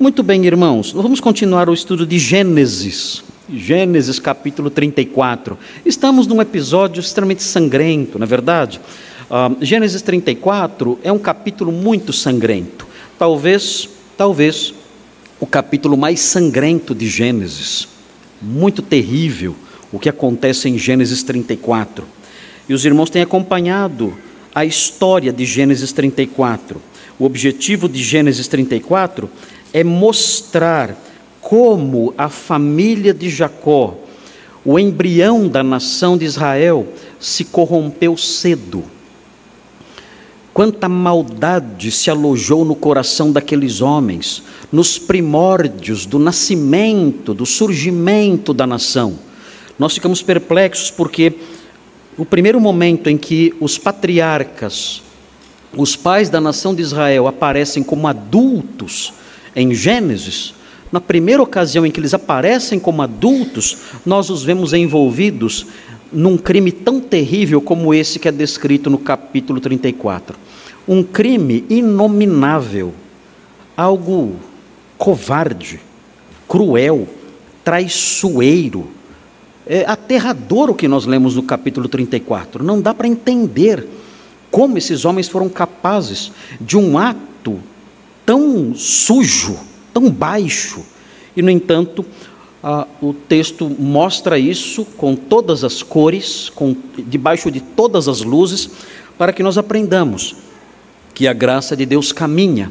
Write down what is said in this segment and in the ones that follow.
Muito bem, irmãos, vamos continuar o estudo de Gênesis. Gênesis capítulo 34. Estamos num episódio extremamente sangrento, na é verdade? Uh, Gênesis 34 é um capítulo muito sangrento. Talvez, talvez, o capítulo mais sangrento de Gênesis. Muito terrível o que acontece em Gênesis 34. E os irmãos têm acompanhado a história de Gênesis 34. O objetivo de Gênesis 34 é mostrar como a família de Jacó, o embrião da nação de Israel, se corrompeu cedo. Quanta maldade se alojou no coração daqueles homens, nos primórdios do nascimento, do surgimento da nação. Nós ficamos perplexos porque o primeiro momento em que os patriarcas, os pais da nação de Israel, aparecem como adultos em Gênesis, na primeira ocasião em que eles aparecem como adultos, nós os vemos envolvidos num crime tão terrível como esse que é descrito no capítulo 34. Um crime inominável, algo covarde, cruel, traiçoeiro. É aterrador o que nós lemos no capítulo 34. Não dá para entender como esses homens foram capazes de um ato tão sujo, tão baixo, e no entanto, ah, o texto mostra isso com todas as cores, com, debaixo de todas as luzes, para que nós aprendamos que a graça de Deus caminha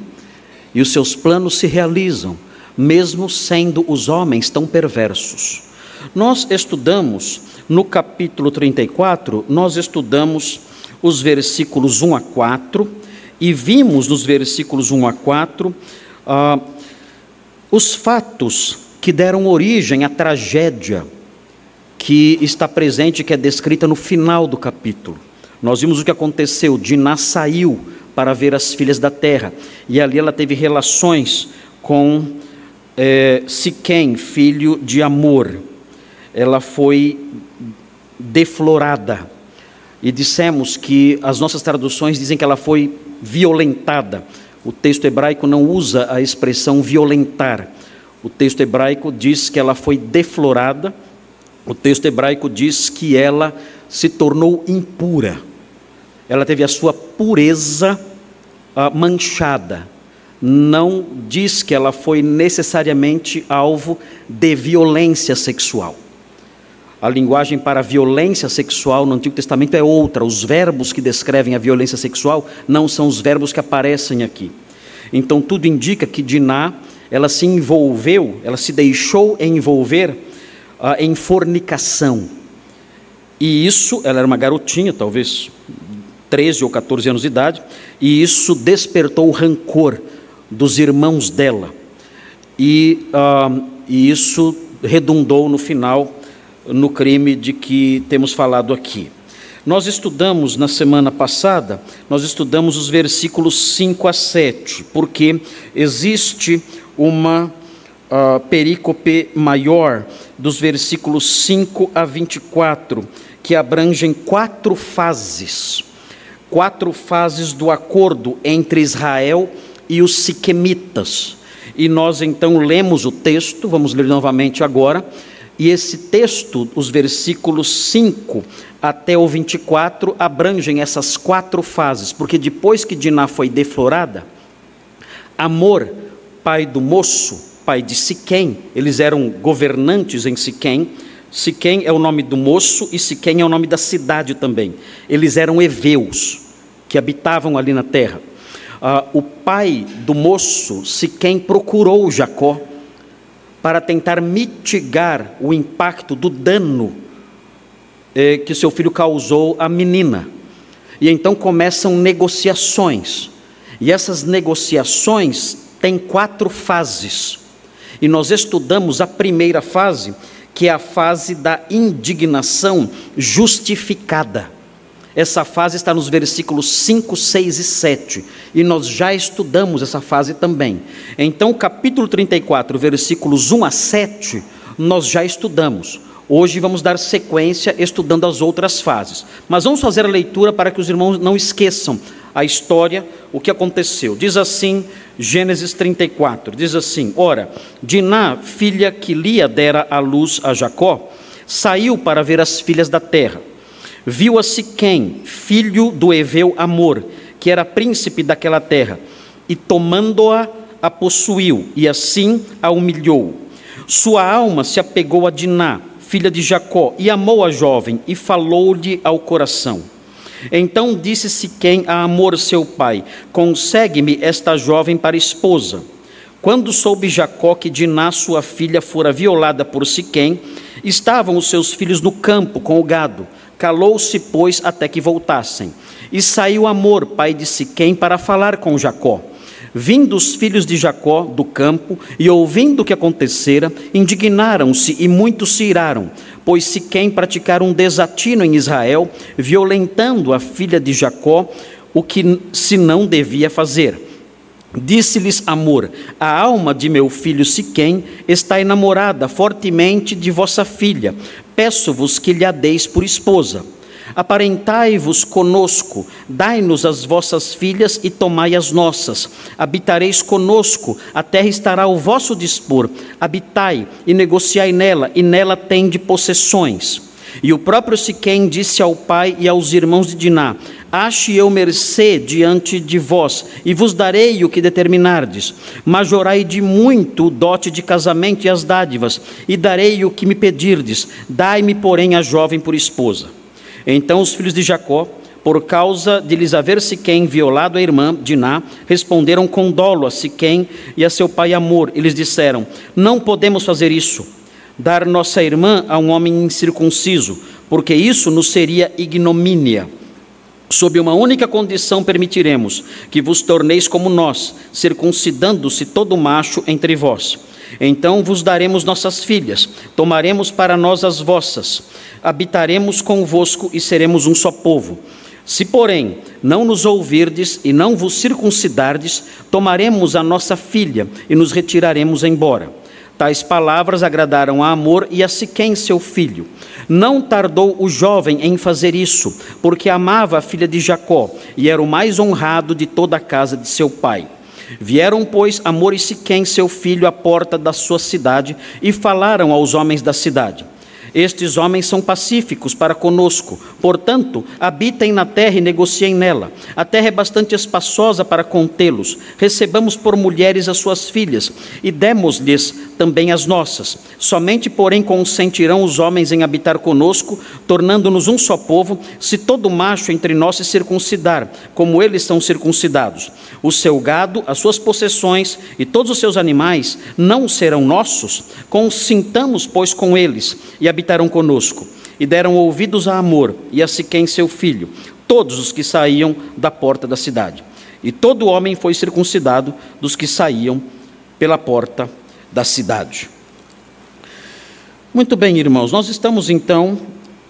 e os seus planos se realizam, mesmo sendo os homens tão perversos. Nós estudamos no capítulo 34, nós estudamos os versículos 1 a 4 e vimos nos versículos 1 a 4 ah, os fatos que deram origem à tragédia que está presente, que é descrita no final do capítulo. Nós vimos o que aconteceu: Diná saiu para ver as filhas da terra, e ali ela teve relações com é, Siquém, filho de Amor. Ela foi deflorada, e dissemos que as nossas traduções dizem que ela foi violentada. O texto hebraico não usa a expressão violentar. O texto hebraico diz que ela foi deflorada. O texto hebraico diz que ela se tornou impura. Ela teve a sua pureza uh, manchada. Não diz que ela foi necessariamente alvo de violência sexual. A linguagem para violência sexual no Antigo Testamento é outra. Os verbos que descrevem a violência sexual não são os verbos que aparecem aqui. Então tudo indica que Diná, ela se envolveu, ela se deixou envolver uh, em fornicação. E isso, ela era uma garotinha, talvez 13 ou 14 anos de idade, e isso despertou o rancor dos irmãos dela. E, uh, e isso redundou no final no crime de que temos falado aqui. Nós estudamos na semana passada, nós estudamos os versículos 5 a 7, porque existe uma uh, perícope maior dos versículos 5 a 24, que abrangem quatro fases, quatro fases do acordo entre Israel e os siquemitas. E nós então lemos o texto, vamos ler novamente agora, e esse texto, os versículos 5 até o 24, abrangem essas quatro fases, porque depois que Diná foi deflorada, Amor, pai do moço, pai de Siquém, eles eram governantes em Siquém. Siquém é o nome do moço e Siquém é o nome da cidade também. Eles eram heveus que habitavam ali na terra. Ah, o pai do moço, Siquém, procurou Jacó para tentar mitigar o impacto do dano eh, que seu filho causou à menina. E então começam negociações. E essas negociações têm quatro fases. E nós estudamos a primeira fase, que é a fase da indignação justificada. Essa fase está nos versículos 5, 6 e 7, e nós já estudamos essa fase também. Então, capítulo 34, versículos 1 a 7, nós já estudamos. Hoje vamos dar sequência estudando as outras fases. Mas vamos fazer a leitura para que os irmãos não esqueçam a história, o que aconteceu. Diz assim, Gênesis 34, diz assim: Ora, Diná, filha que Lia dera à luz a Jacó, saiu para ver as filhas da terra. Viu a Siquém, filho do Eveu Amor, que era príncipe daquela terra, e tomando-a, a possuiu, e assim a humilhou. Sua alma se apegou a Diná, filha de Jacó, e amou a jovem, e falou-lhe ao coração. Então disse Siquém a Amor, seu pai: Consegue-me esta jovem para esposa. Quando soube Jacó que Diná, sua filha, fora violada por Siquém, estavam os seus filhos no campo com o gado. Calou-se, pois, até que voltassem. E saiu Amor, pai de Siquém, para falar com Jacó. Vindo os filhos de Jacó do campo e ouvindo o que acontecera, indignaram-se e muitos se iraram, pois Siquém praticara um desatino em Israel, violentando a filha de Jacó, o que se não devia fazer. Disse-lhes Amor: A alma de meu filho Siquém está enamorada fortemente de vossa filha. Peço-vos que lhe a deis por esposa. Aparentai-vos conosco, dai-nos as vossas filhas e tomai as nossas. Habitareis conosco, a terra estará ao vosso dispor. Habitai e negociai nela, e nela tende possessões. E o próprio Siquém disse ao pai e aos irmãos de Diná: Ache eu mercê diante de vós, e vos darei o que determinardes. Majorai de muito o dote de casamento e as dádivas, e darei o que me pedirdes. Dai-me, porém, a jovem por esposa. Então os filhos de Jacó, por causa de lhes haver Siquém violado a irmã Diná, responderam com dolo a Siquém e a seu pai Amor, e lhes disseram: Não podemos fazer isso, dar nossa irmã a um homem incircunciso, porque isso nos seria ignomínia. Sob uma única condição permitiremos que vos torneis como nós, circuncidando-se todo macho entre vós. Então vos daremos nossas filhas, tomaremos para nós as vossas, habitaremos convosco e seremos um só povo. Se, porém, não nos ouvirdes e não vos circuncidardes, tomaremos a nossa filha e nos retiraremos embora. Tais palavras agradaram a Amor e a Siquém, seu filho. Não tardou o jovem em fazer isso, porque amava a filha de Jacó e era o mais honrado de toda a casa de seu pai. Vieram, pois, Amor e Siquém, seu filho, à porta da sua cidade e falaram aos homens da cidade. Estes homens são pacíficos para conosco, portanto, habitem na terra e negociem nela. A terra é bastante espaçosa para contê-los. Recebamos por mulheres as suas filhas e demos-lhes também as nossas. Somente, porém, consentirão os homens em habitar conosco, tornando-nos um só povo, se todo macho entre nós se circuncidar, como eles são circuncidados. O seu gado, as suas possessões e todos os seus animais não serão nossos. Consintamos, pois, com eles e habitaram conosco, e deram ouvidos a Amor e a Siquém seu filho, todos os que saíam da porta da cidade. E todo homem foi circuncidado dos que saíam pela porta da cidade. Muito bem, irmãos, nós estamos então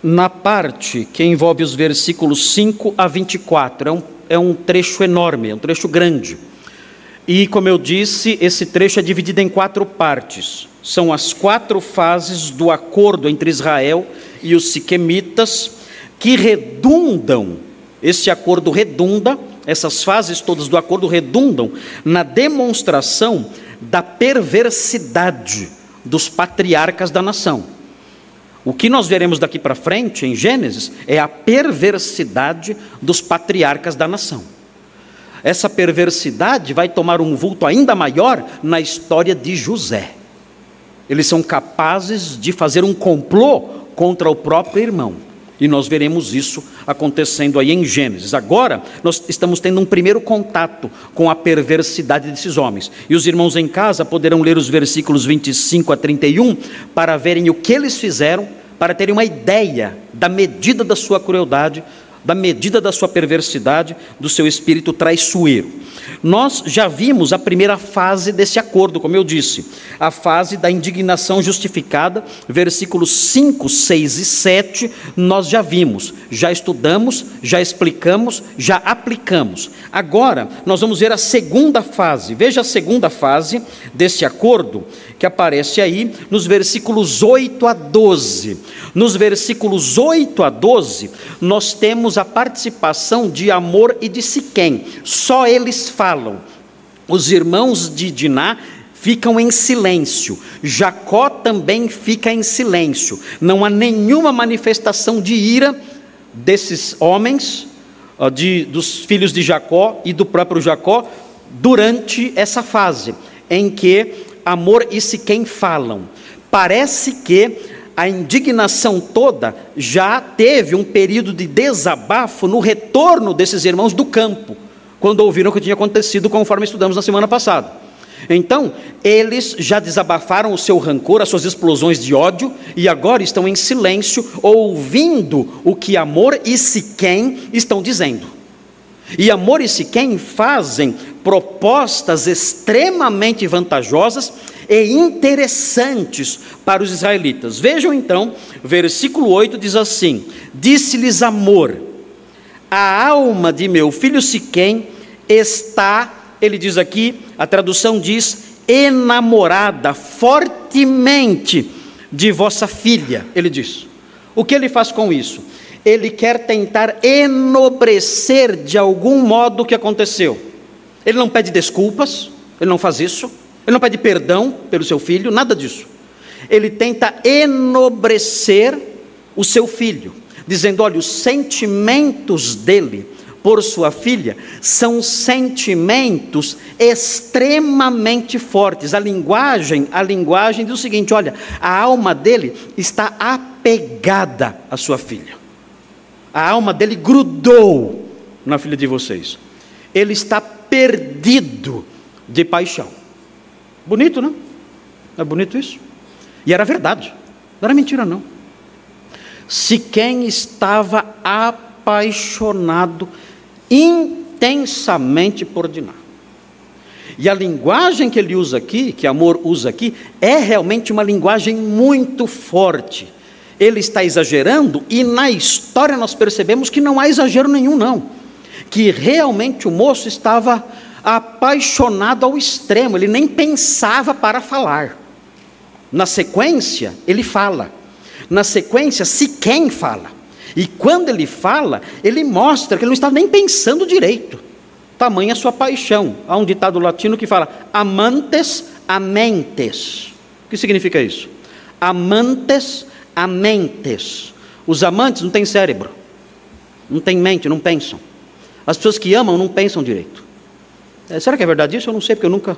na parte que envolve os versículos 5 a 24. É um, é um trecho enorme, é um trecho grande. E, como eu disse, esse trecho é dividido em quatro partes são as quatro fases do acordo entre Israel e os siquemitas, que redundam, esse acordo redunda, essas fases todas do acordo redundam na demonstração da perversidade dos patriarcas da nação. O que nós veremos daqui para frente, em Gênesis, é a perversidade dos patriarcas da nação. Essa perversidade vai tomar um vulto ainda maior na história de José. Eles são capazes de fazer um complô contra o próprio irmão. E nós veremos isso acontecendo aí em Gênesis. Agora, nós estamos tendo um primeiro contato com a perversidade desses homens. E os irmãos em casa poderão ler os versículos 25 a 31 para verem o que eles fizeram, para terem uma ideia da medida da sua crueldade, da medida da sua perversidade, do seu espírito traiçoeiro. Nós já vimos a primeira fase desse acordo, como eu disse, a fase da indignação justificada, versículos 5, 6 e 7, nós já vimos, já estudamos, já explicamos, já aplicamos. Agora, nós vamos ver a segunda fase. Veja a segunda fase desse acordo, que aparece aí nos versículos 8 a 12. Nos versículos 8 a 12, nós temos a participação de Amor e de Siquém. Só eles falam. Os irmãos de Diná ficam em silêncio. Jacó também fica em silêncio. Não há nenhuma manifestação de ira desses homens, de, dos filhos de Jacó e do próprio Jacó, durante essa fase em que Amor e Siquém falam. Parece que a indignação toda já teve um período de desabafo no retorno desses irmãos do campo, quando ouviram o que tinha acontecido, conforme estudamos na semana passada. Então, eles já desabafaram o seu rancor, as suas explosões de ódio, e agora estão em silêncio, ouvindo o que Amor e Siquém estão dizendo. E Amor e Siquém fazem propostas extremamente vantajosas e interessantes para os israelitas. Vejam então, versículo 8 diz assim: Disse-lhes Amor, a alma de meu filho Siquém está, ele diz aqui, a tradução diz, enamorada fortemente de vossa filha, ele diz. O que ele faz com isso? Ele quer tentar enobrecer de algum modo o que aconteceu. Ele não pede desculpas, ele não faz isso. Ele não pede perdão pelo seu filho, nada disso. Ele tenta enobrecer o seu filho, dizendo: olha, os sentimentos dele por sua filha são sentimentos extremamente fortes. A linguagem, a linguagem diz o seguinte: olha, a alma dele está apegada à sua filha. A alma dele grudou na filha de vocês. Ele está perdido de paixão. Bonito, não? É bonito isso? E era verdade, não era mentira, não. Se quem estava apaixonado intensamente por Diná. E a linguagem que ele usa aqui, que amor usa aqui, é realmente uma linguagem muito forte. Ele está exagerando e na história nós percebemos que não há exagero nenhum, não. Que realmente o moço estava apaixonado ao extremo, ele nem pensava para falar. Na sequência, ele fala. Na sequência, se quem fala. E quando ele fala, ele mostra que ele não estava nem pensando direito. Tamanha sua paixão. Há um ditado latino que fala amantes amentes. O que significa isso? Amantes amentes. Os amantes não têm cérebro, não têm mente, não pensam. As pessoas que amam não pensam direito. É, será que é verdade isso? Eu não sei, porque eu nunca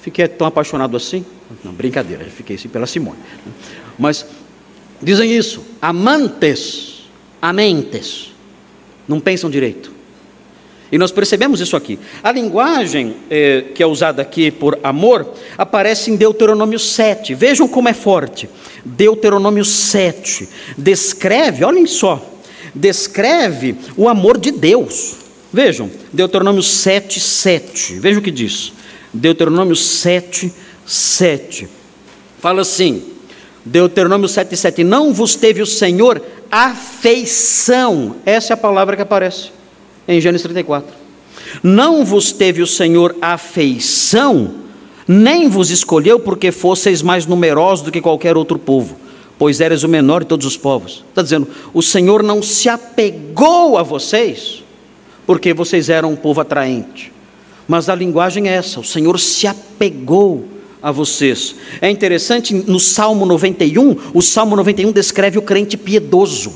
fiquei tão apaixonado assim. Não, brincadeira, fiquei assim pela Simone. Mas dizem isso, amantes, amentes, não pensam direito. E nós percebemos isso aqui. A linguagem eh, que é usada aqui por amor aparece em Deuteronômio 7. Vejam como é forte. Deuteronômio 7 descreve, olhem só, descreve o amor de Deus. Vejam, Deuteronômio 7, 7. Veja o que diz. Deuteronômio 7, 7. Fala assim, Deuteronômio 7, 7. Não vos teve o Senhor afeição. Essa é a palavra que aparece em Gênesis 34. Não vos teve o Senhor afeição, nem vos escolheu porque fosseis mais numerosos do que qualquer outro povo, pois eres o menor de todos os povos. Está dizendo, o Senhor não se apegou a vocês porque vocês eram um povo atraente. Mas a linguagem é essa: o Senhor se apegou a vocês. É interessante, no Salmo 91, o Salmo 91 descreve o crente piedoso.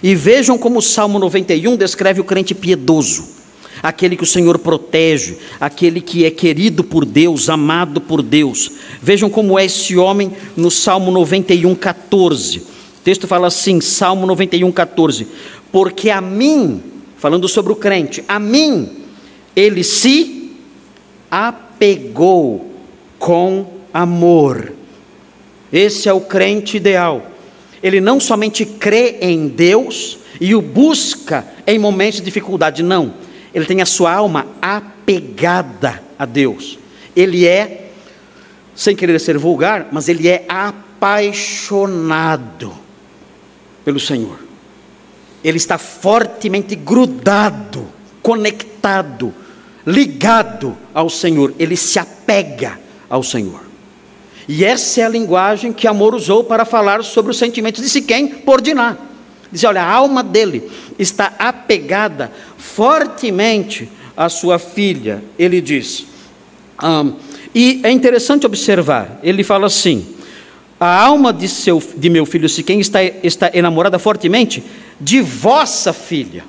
E vejam como o Salmo 91 descreve o crente piedoso. Aquele que o Senhor protege, aquele que é querido por Deus, amado por Deus. Vejam como é esse homem no Salmo 91, 14. O texto fala assim, Salmo 91, 14: Porque a mim falando sobre o crente, a mim ele se apegou com amor. Esse é o crente ideal. Ele não somente crê em Deus e o busca em momentos de dificuldade, não. Ele tem a sua alma apegada a Deus. Ele é, sem querer ser vulgar, mas ele é apaixonado pelo Senhor ele está fortemente grudado, conectado, ligado ao Senhor, ele se apega ao Senhor. E essa é a linguagem que Amor usou para falar sobre os sentimentos de Siquém por Diná. Diz: olha, a alma dele está apegada fortemente à sua filha. Ele diz. Um, e é interessante observar, ele fala assim: a alma de, seu, de meu filho Siquém está, está enamorada fortemente de vossa filha.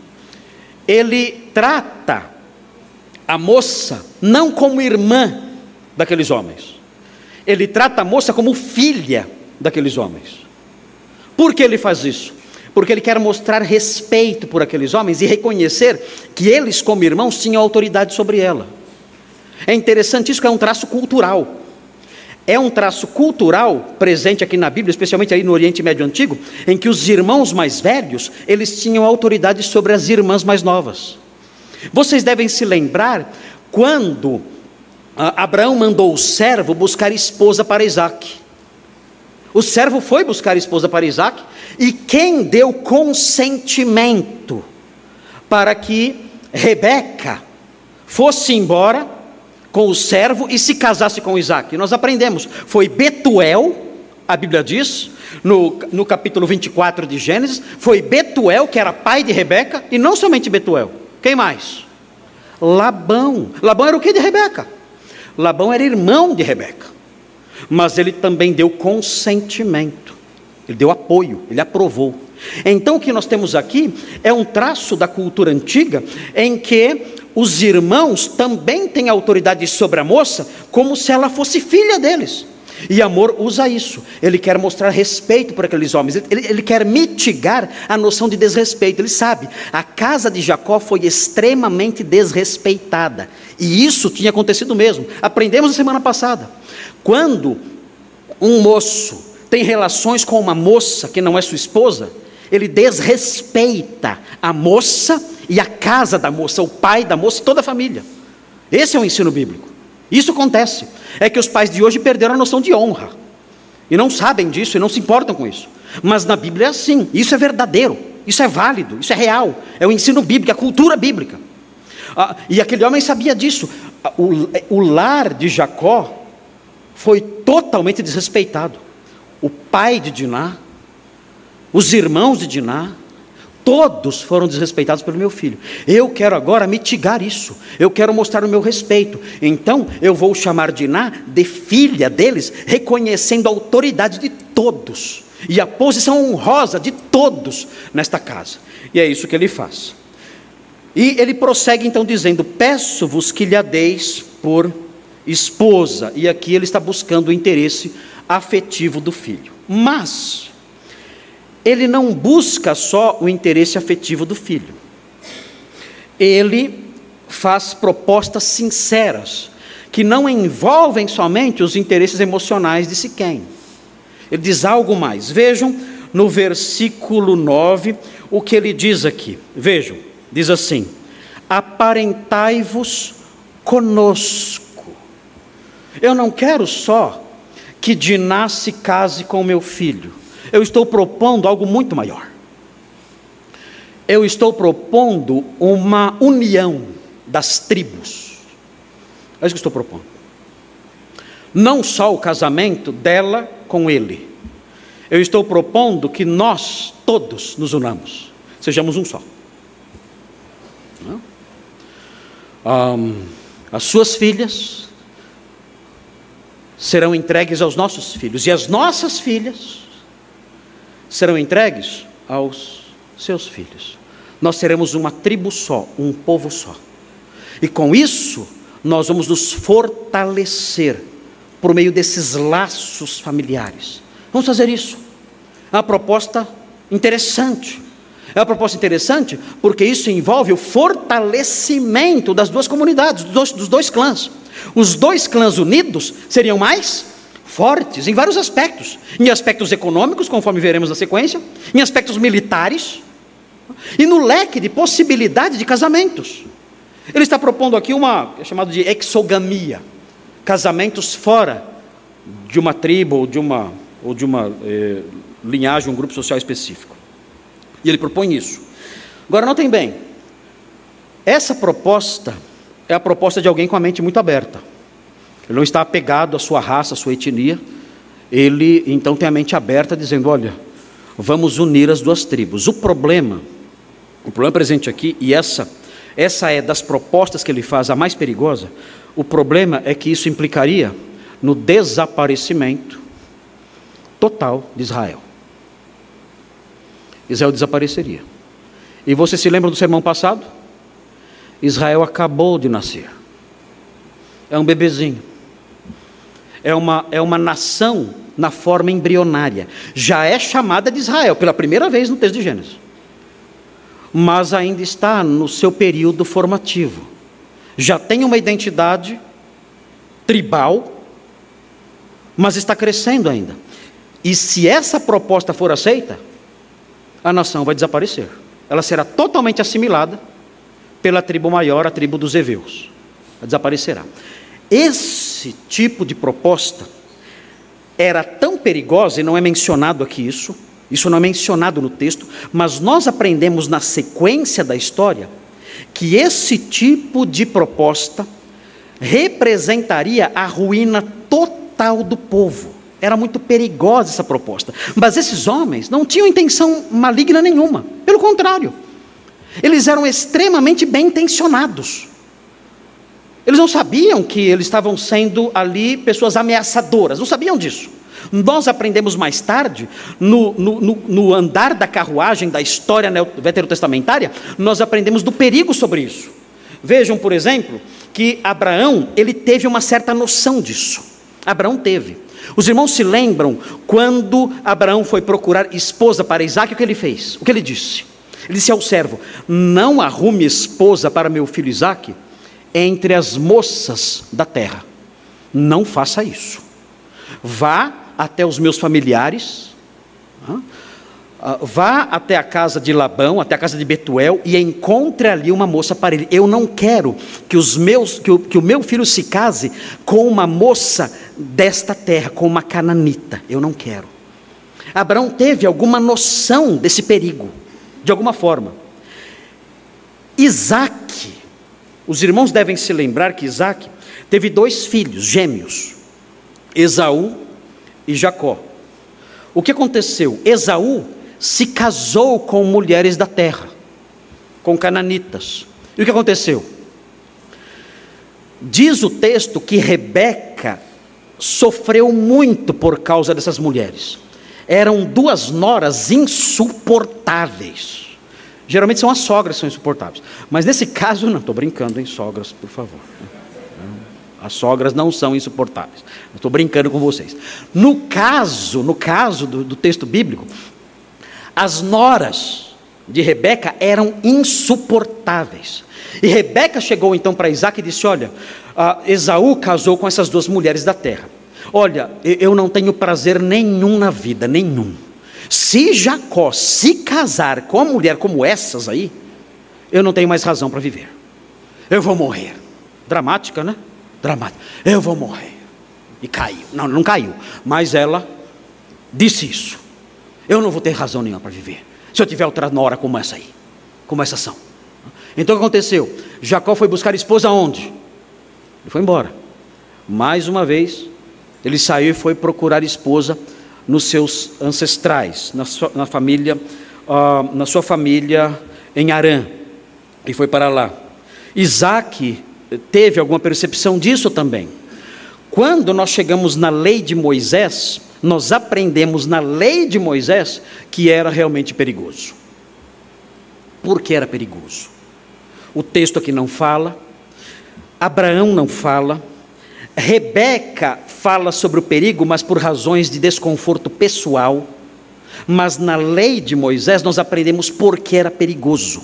Ele trata a moça não como irmã daqueles homens, ele trata a moça como filha daqueles homens. Por que ele faz isso? Porque ele quer mostrar respeito por aqueles homens e reconhecer que eles, como irmãos, tinham autoridade sobre ela. É interessante isso, que é um traço cultural. É um traço cultural presente aqui na Bíblia, especialmente aí no Oriente Médio Antigo, em que os irmãos mais velhos, eles tinham autoridade sobre as irmãs mais novas. Vocês devem se lembrar quando ah, Abraão mandou o servo buscar esposa para Isaac. O servo foi buscar esposa para Isaac, e quem deu consentimento para que Rebeca fosse embora com o servo e se casasse com Isaac. nós aprendemos, foi Betuel, a Bíblia diz, no, no capítulo 24 de Gênesis, foi Betuel, que era pai de Rebeca, e não somente Betuel, quem mais? Labão. Labão era o que de Rebeca? Labão era irmão de Rebeca, mas ele também deu consentimento, ele deu apoio, ele aprovou. Então o que nós temos aqui é um traço da cultura antiga em que os irmãos também têm autoridade sobre a moça, como se ela fosse filha deles. E amor usa isso. Ele quer mostrar respeito por aqueles homens. Ele, ele, quer mitigar a noção de desrespeito. Ele sabe, a casa de Jacó foi extremamente desrespeitada. E isso tinha acontecido mesmo. Aprendemos na semana passada. Quando um moço tem relações com uma moça que não é sua esposa, ele desrespeita a moça e a casa da moça, o pai da moça e toda a família. Esse é o ensino bíblico. Isso acontece. É que os pais de hoje perderam a noção de honra. E não sabem disso e não se importam com isso. Mas na Bíblia é assim. Isso é verdadeiro. Isso é válido. Isso é real. É o ensino bíblico, a cultura bíblica. Ah, e aquele homem sabia disso. Ah, o, o lar de Jacó foi totalmente desrespeitado. O pai de Diná, os irmãos de Diná, Todos foram desrespeitados pelo meu filho. Eu quero agora mitigar isso. Eu quero mostrar o meu respeito. Então, eu vou chamar Diná de filha deles, reconhecendo a autoridade de todos e a posição honrosa de todos nesta casa. E é isso que ele faz. E ele prossegue então dizendo: Peço-vos que lhe deis por esposa. E aqui ele está buscando o interesse afetivo do filho. Mas ele não busca só o interesse afetivo do filho. Ele faz propostas sinceras, que não envolvem somente os interesses emocionais de Siquém. Ele diz algo mais. Vejam no versículo 9 o que ele diz aqui. Vejam, diz assim: Aparentai-vos conosco. Eu não quero só que Diná se case com meu filho eu estou propondo algo muito maior. Eu estou propondo uma união das tribos. É isso que estou propondo. Não só o casamento dela com ele. Eu estou propondo que nós todos nos unamos, sejamos um só. Um, as suas filhas serão entregues aos nossos filhos, e as nossas filhas serão entregues aos seus filhos. Nós seremos uma tribo só, um povo só. E com isso, nós vamos nos fortalecer por meio desses laços familiares. Vamos fazer isso. É uma proposta interessante. É uma proposta interessante porque isso envolve o fortalecimento das duas comunidades, dos dois, dos dois clãs. Os dois clãs unidos seriam mais fortes em vários aspectos, em aspectos econômicos, conforme veremos na sequência, em aspectos militares e no leque de possibilidade de casamentos. Ele está propondo aqui uma é chamado de exogamia, casamentos fora de uma tribo ou de uma ou de uma eh, linhagem, um grupo social específico. E ele propõe isso. Agora notem bem, essa proposta é a proposta de alguém com a mente muito aberta. Ele não está apegado à sua raça, à sua etnia. Ele então tem a mente aberta, dizendo: olha, vamos unir as duas tribos. O problema, o problema presente aqui, e essa, essa é das propostas que ele faz a mais perigosa, o problema é que isso implicaria no desaparecimento total de Israel. Israel desapareceria. E você se lembra do sermão passado? Israel acabou de nascer. É um bebezinho. É uma, é uma nação na forma embrionária. Já é chamada de Israel pela primeira vez no texto de Gênesis. Mas ainda está no seu período formativo. Já tem uma identidade tribal, mas está crescendo ainda. E se essa proposta for aceita, a nação vai desaparecer. Ela será totalmente assimilada pela tribo maior, a tribo dos Eveus. Ela desaparecerá. Esse tipo de proposta era tão perigosa, e não é mencionado aqui isso, isso não é mencionado no texto, mas nós aprendemos na sequência da história que esse tipo de proposta representaria a ruína total do povo. Era muito perigosa essa proposta. Mas esses homens não tinham intenção maligna nenhuma. Pelo contrário, eles eram extremamente bem intencionados. Eles não sabiam que eles estavam sendo ali pessoas ameaçadoras, não sabiam disso. Nós aprendemos mais tarde, no, no, no andar da carruagem da história veterotestamentária, nós aprendemos do perigo sobre isso. Vejam, por exemplo, que Abraão, ele teve uma certa noção disso. Abraão teve. Os irmãos se lembram quando Abraão foi procurar esposa para Isaac, o que ele fez? O que ele disse? Ele disse ao servo: Não arrume esposa para meu filho Isaac entre as moças da terra. Não faça isso. Vá até os meus familiares, ah, vá até a casa de Labão, até a casa de Betuel e encontre ali uma moça para ele. Eu não quero que os meus, que o, que o meu filho se case com uma moça desta terra, com uma cananita. Eu não quero. Abraão teve alguma noção desse perigo, de alguma forma. Isaac, os irmãos devem se lembrar que Isaac teve dois filhos gêmeos, Esaú e Jacó. O que aconteceu? Esaú se casou com mulheres da terra, com cananitas. E o que aconteceu? Diz o texto que Rebeca sofreu muito por causa dessas mulheres. Eram duas noras insuportáveis. Geralmente são as sogras que são insuportáveis. Mas nesse caso, não, estou brincando, em sogras, por favor. As sogras não são insuportáveis. Estou brincando com vocês. No caso, no caso do, do texto bíblico, as noras de Rebeca eram insuportáveis. E Rebeca chegou então para Isaac e disse: Olha, Esaú casou com essas duas mulheres da terra. Olha, eu não tenho prazer nenhum na vida, nenhum. Se Jacó se casar com uma mulher como essas aí, eu não tenho mais razão para viver. Eu vou morrer. Dramática, né? Dramática. Eu vou morrer. E caiu. Não, não caiu. Mas ela disse isso. Eu não vou ter razão nenhuma para viver. Se eu tiver outra nora como essa aí. Como essa são. Então o que aconteceu? Jacó foi buscar esposa onde? Ele foi embora. Mais uma vez, ele saiu e foi procurar esposa nos seus ancestrais, na sua, na família, uh, na sua família em Arã. E foi para lá. Isaac teve alguma percepção disso também. Quando nós chegamos na lei de Moisés, nós aprendemos na lei de Moisés que era realmente perigoso. Por que era perigoso? O texto aqui não fala, Abraão não fala, Rebeca fala sobre o perigo, mas por razões de desconforto pessoal. Mas na lei de Moisés nós aprendemos por que era perigoso.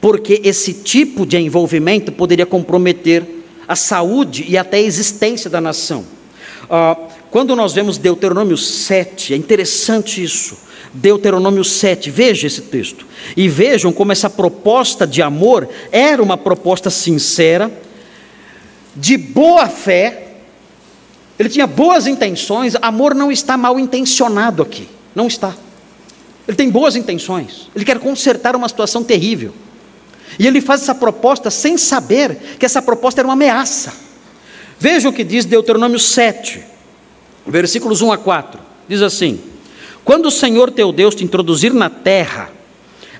Porque esse tipo de envolvimento poderia comprometer a saúde e até a existência da nação. Ah, quando nós vemos Deuteronômio 7, é interessante isso. Deuteronômio 7, veja esse texto. E vejam como essa proposta de amor era uma proposta sincera, de boa fé, ele tinha boas intenções, amor não está mal intencionado aqui, não está. Ele tem boas intenções, ele quer consertar uma situação terrível. E ele faz essa proposta sem saber que essa proposta era uma ameaça. Veja o que diz Deuteronômio 7, versículos 1 a 4. Diz assim: Quando o Senhor teu Deus te introduzir na terra,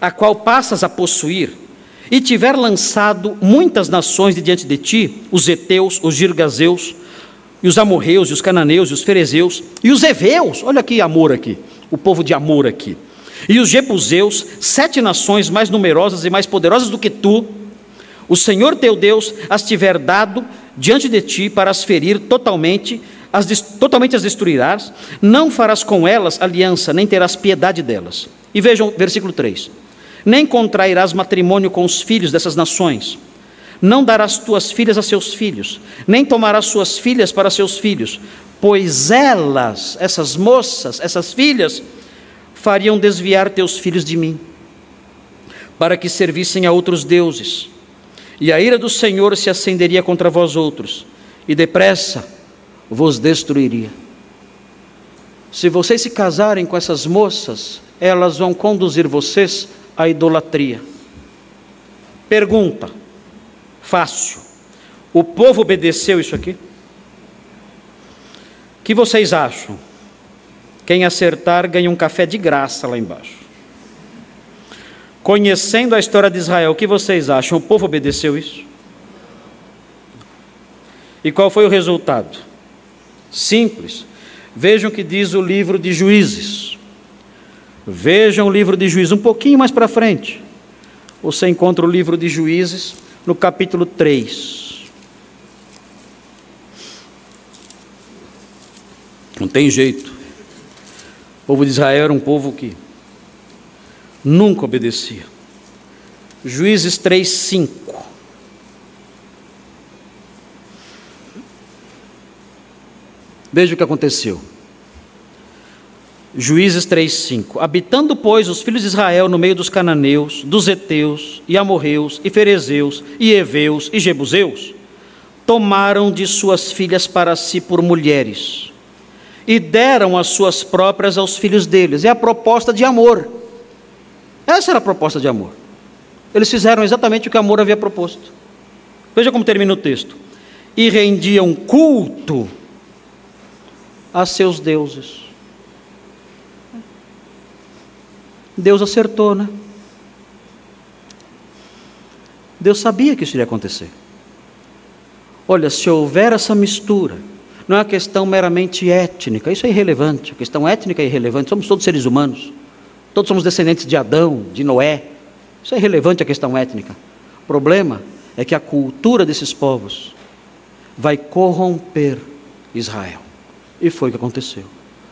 a qual passas a possuir, e tiver lançado muitas nações de diante de ti, os heteus, os girgazeus, e os amorreus, e os cananeus, e os ferezeus, e os heveus, olha aqui amor aqui, o povo de amor aqui, e os jebuseus, sete nações mais numerosas e mais poderosas do que tu, o Senhor teu Deus as tiver dado diante de ti para as ferir totalmente, as, totalmente as destruirás, não farás com elas aliança, nem terás piedade delas. E vejam, versículo 3: Nem contrairás matrimônio com os filhos dessas nações, não darás tuas filhas a seus filhos, nem tomarás suas filhas para seus filhos, pois elas, essas moças, essas filhas, fariam desviar teus filhos de mim, para que servissem a outros deuses. E a ira do Senhor se acenderia contra vós outros, e depressa vos destruiria. Se vocês se casarem com essas moças, elas vão conduzir vocês à idolatria. Pergunta: Fácil. O povo obedeceu isso aqui? O que vocês acham? Quem acertar ganha um café de graça lá embaixo. Conhecendo a história de Israel, o que vocês acham? O povo obedeceu isso? E qual foi o resultado? Simples. Vejam o que diz o livro de Juízes. Vejam o livro de Juízes um pouquinho mais para frente. Você encontra o livro de Juízes no capítulo 3. Não tem jeito. O povo de Israel era um povo que nunca obedecia. Juízes 3, 5. Veja o que aconteceu. Juízes 3:5. Habitando, pois, os filhos de Israel no meio dos cananeus, dos heteus, e amorreus, e ferezeus, e heveus, e jebuseus, tomaram de suas filhas para si por mulheres, e deram as suas próprias aos filhos deles. É a proposta de amor. Essa era a proposta de amor. Eles fizeram exatamente o que amor havia proposto. Veja como termina o texto. E rendiam culto a seus deuses. Deus acertou, né? Deus sabia que isso iria acontecer. Olha, se houver essa mistura, não é uma questão meramente étnica, isso é irrelevante. A questão étnica é irrelevante, somos todos seres humanos. Todos somos descendentes de Adão, de Noé. Isso é irrelevante a questão étnica. O problema é que a cultura desses povos vai corromper Israel. E foi o que aconteceu.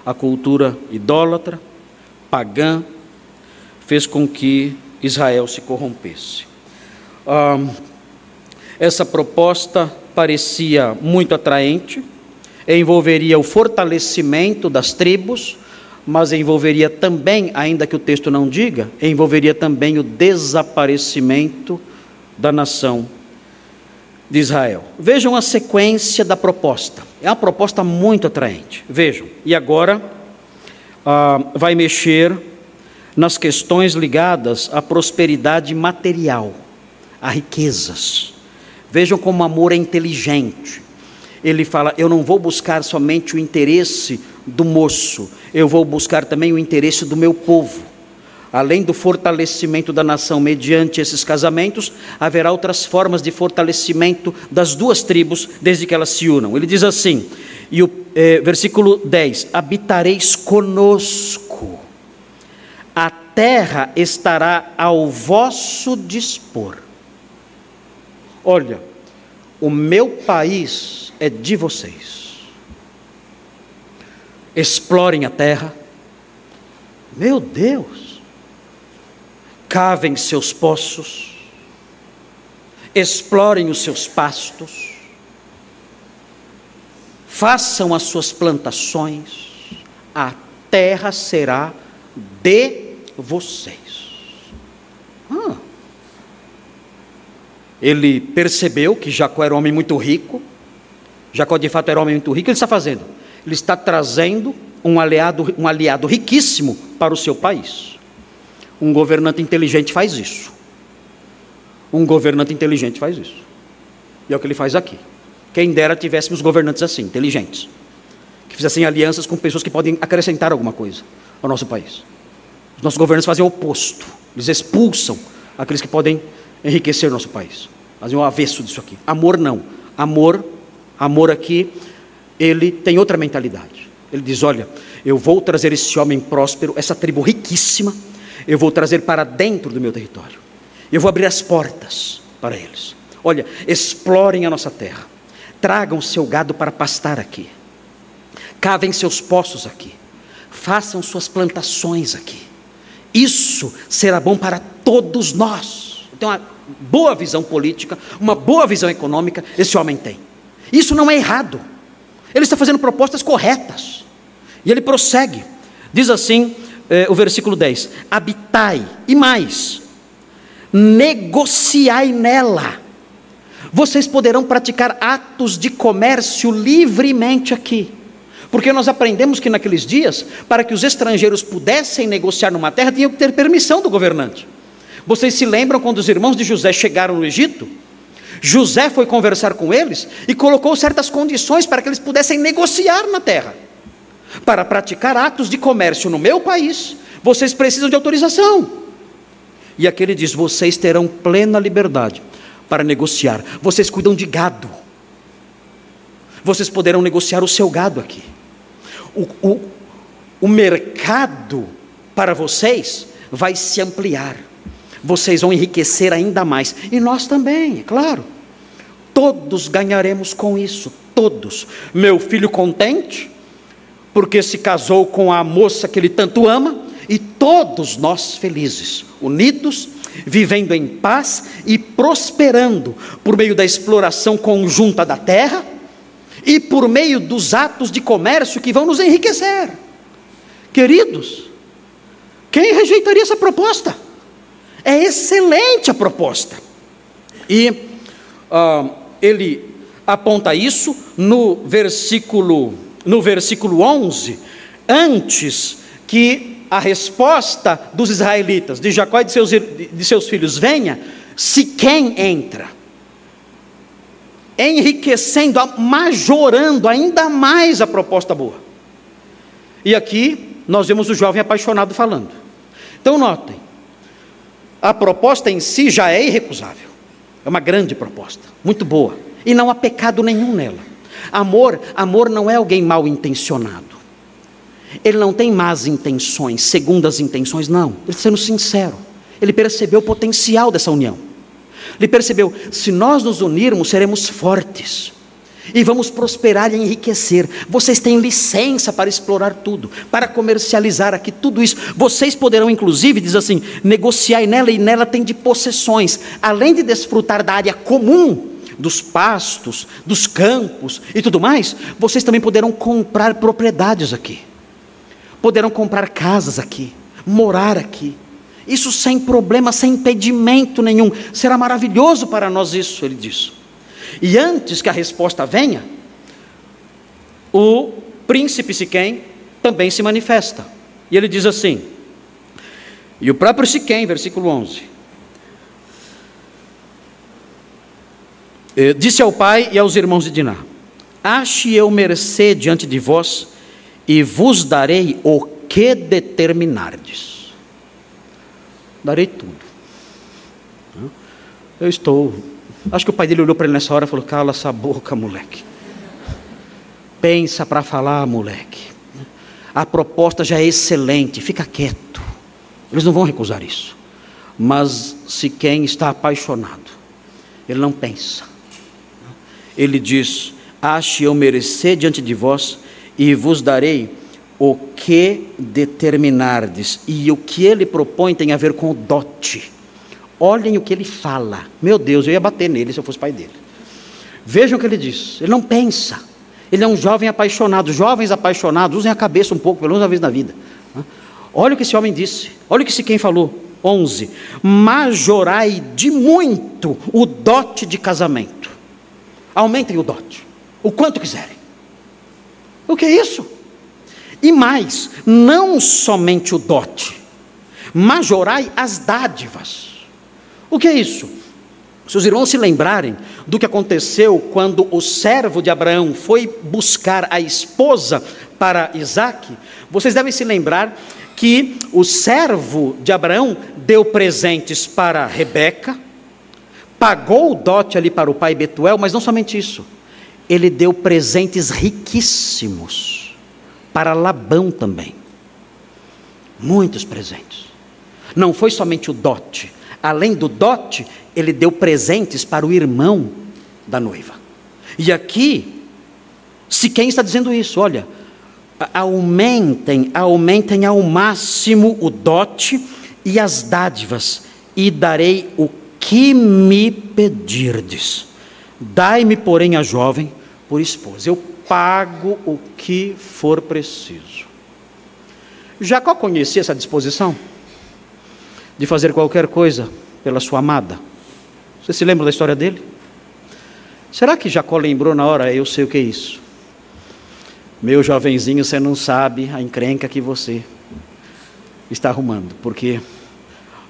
A cultura idólatra, pagã, fez com que Israel se corrompesse. Ah, essa proposta parecia muito atraente, envolveria o fortalecimento das tribos, mas envolveria também, ainda que o texto não diga, envolveria também o desaparecimento da nação de Israel. Vejam a sequência da proposta. É uma proposta muito atraente. Vejam. E agora ah, vai mexer nas questões ligadas à prosperidade material, a riquezas. Vejam como o amor é inteligente. Ele fala: Eu não vou buscar somente o interesse do moço, eu vou buscar também o interesse do meu povo. Além do fortalecimento da nação mediante esses casamentos, haverá outras formas de fortalecimento das duas tribos, desde que elas se unam. Ele diz assim, e o eh, versículo 10: Habitareis conosco a terra estará ao vosso dispor. Olha, o meu país é de vocês. Explorem a terra. Meu Deus. Cavem seus poços. Explorem os seus pastos. Façam as suas plantações. A terra será de vocês. Ah. Ele percebeu que Jacó era um homem muito rico. Jacó de fato era um homem muito rico. O que ele está fazendo? Ele está trazendo um aliado, um aliado riquíssimo para o seu país. Um governante inteligente faz isso. Um governante inteligente faz isso. E é o que ele faz aqui. Quem dera tivéssemos governantes assim, inteligentes. que fizessem alianças com pessoas que podem acrescentar alguma coisa ao nosso país. Os nossos governos fazem o oposto, eles expulsam aqueles que podem enriquecer nosso país, fazem o avesso disso aqui. Amor não, amor, amor aqui, ele tem outra mentalidade. Ele diz: Olha, eu vou trazer esse homem próspero, essa tribo riquíssima, eu vou trazer para dentro do meu território, eu vou abrir as portas para eles. Olha, explorem a nossa terra, tragam seu gado para pastar aqui, cavem seus poços aqui, façam suas plantações aqui. Isso será bom para todos nós. Tem uma boa visão política, uma boa visão econômica, esse homem tem. Isso não é errado. Ele está fazendo propostas corretas. E ele prossegue. Diz assim eh, o versículo 10: Habitai, e mais, negociai nela. Vocês poderão praticar atos de comércio livremente aqui. Porque nós aprendemos que naqueles dias, para que os estrangeiros pudessem negociar numa terra, tinham que ter permissão do governante. Vocês se lembram quando os irmãos de José chegaram no Egito? José foi conversar com eles e colocou certas condições para que eles pudessem negociar na terra. Para praticar atos de comércio no meu país, vocês precisam de autorização. E aqui ele diz: vocês terão plena liberdade para negociar. Vocês cuidam de gado. Vocês poderão negociar o seu gado aqui. O, o, o mercado para vocês vai se ampliar. Vocês vão enriquecer ainda mais. E nós também, é claro. Todos ganharemos com isso. Todos. Meu filho contente, porque se casou com a moça que ele tanto ama, e todos nós felizes, unidos vivendo em paz e prosperando por meio da exploração conjunta da terra e por meio dos atos de comércio que vão nos enriquecer. Queridos, quem rejeitaria essa proposta? É excelente a proposta. E uh, ele aponta isso no versículo, no versículo 11, antes que a resposta dos israelitas, de Jacó e de seus, de seus filhos, venha, se quem entra, enriquecendo, majorando ainda mais a proposta boa. E aqui nós vemos o jovem apaixonado falando. Então notem, a proposta em si já é irrecusável, é uma grande proposta, muito boa, e não há pecado nenhum nela. Amor, amor não é alguém mal intencionado. Ele não tem más intenções, segundas intenções, não. Ele está sendo sincero. Ele percebeu o potencial dessa união. Ele percebeu: se nós nos unirmos, seremos fortes. E vamos prosperar e enriquecer. Vocês têm licença para explorar tudo, para comercializar aqui tudo isso. Vocês poderão, inclusive, diz assim, negociar nela e nela tem de possessões, além de desfrutar da área comum dos pastos, dos campos e tudo mais, vocês também poderão comprar propriedades aqui poderão comprar casas aqui, morar aqui. Isso sem problema, sem impedimento nenhum. Será maravilhoso para nós isso, ele diz. E antes que a resposta venha, o príncipe Siquém também se manifesta. E ele diz assim: E o próprio Siquém, versículo 11, disse ao pai e aos irmãos de Diná: Ache eu mercê diante de vós e vos darei o que determinardes. Darei tudo. Eu estou. Acho que o pai dele olhou para ele nessa hora e falou: Cala essa boca, moleque. Pensa para falar, moleque. A proposta já é excelente, fica quieto. Eles não vão recusar isso. Mas se quem está apaixonado, ele não pensa. Ele diz: Ache eu merecer diante de vós e vos darei o que determinardes. E o que ele propõe tem a ver com o dote. Olhem o que ele fala. Meu Deus, eu ia bater nele se eu fosse pai dele. Vejam o que ele diz. Ele não pensa. Ele é um jovem apaixonado. Jovens apaixonados, usem a cabeça um pouco, pelo menos uma vez na vida. Olha o que esse homem disse. Olha o que esse quem falou. 11. Majorai de muito o dote de casamento. Aumentem o dote. O quanto quiserem. O que é isso? E mais, não somente o dote, majorai as dádivas. O que é isso? Se os irmãos se lembrarem do que aconteceu quando o servo de Abraão foi buscar a esposa para Isaac, vocês devem se lembrar que o servo de Abraão deu presentes para Rebeca, pagou o dote ali para o pai Betuel, mas não somente isso, ele deu presentes riquíssimos para Labão também. Muitos presentes. Não foi somente o dote, além do dote, ele deu presentes para o irmão da noiva. E aqui, se quem está dizendo isso, olha, aumentem, aumentem ao máximo o dote e as dádivas, e darei o que me pedirdes. Dai-me, porém, a jovem por esposa. Eu pago o que for preciso. Jacó conhecia essa disposição de fazer qualquer coisa pela sua amada. Você se lembra da história dele? Será que Jacó lembrou na hora? Eu sei o que é isso. Meu jovenzinho, você não sabe a encrenca que você está arrumando, porque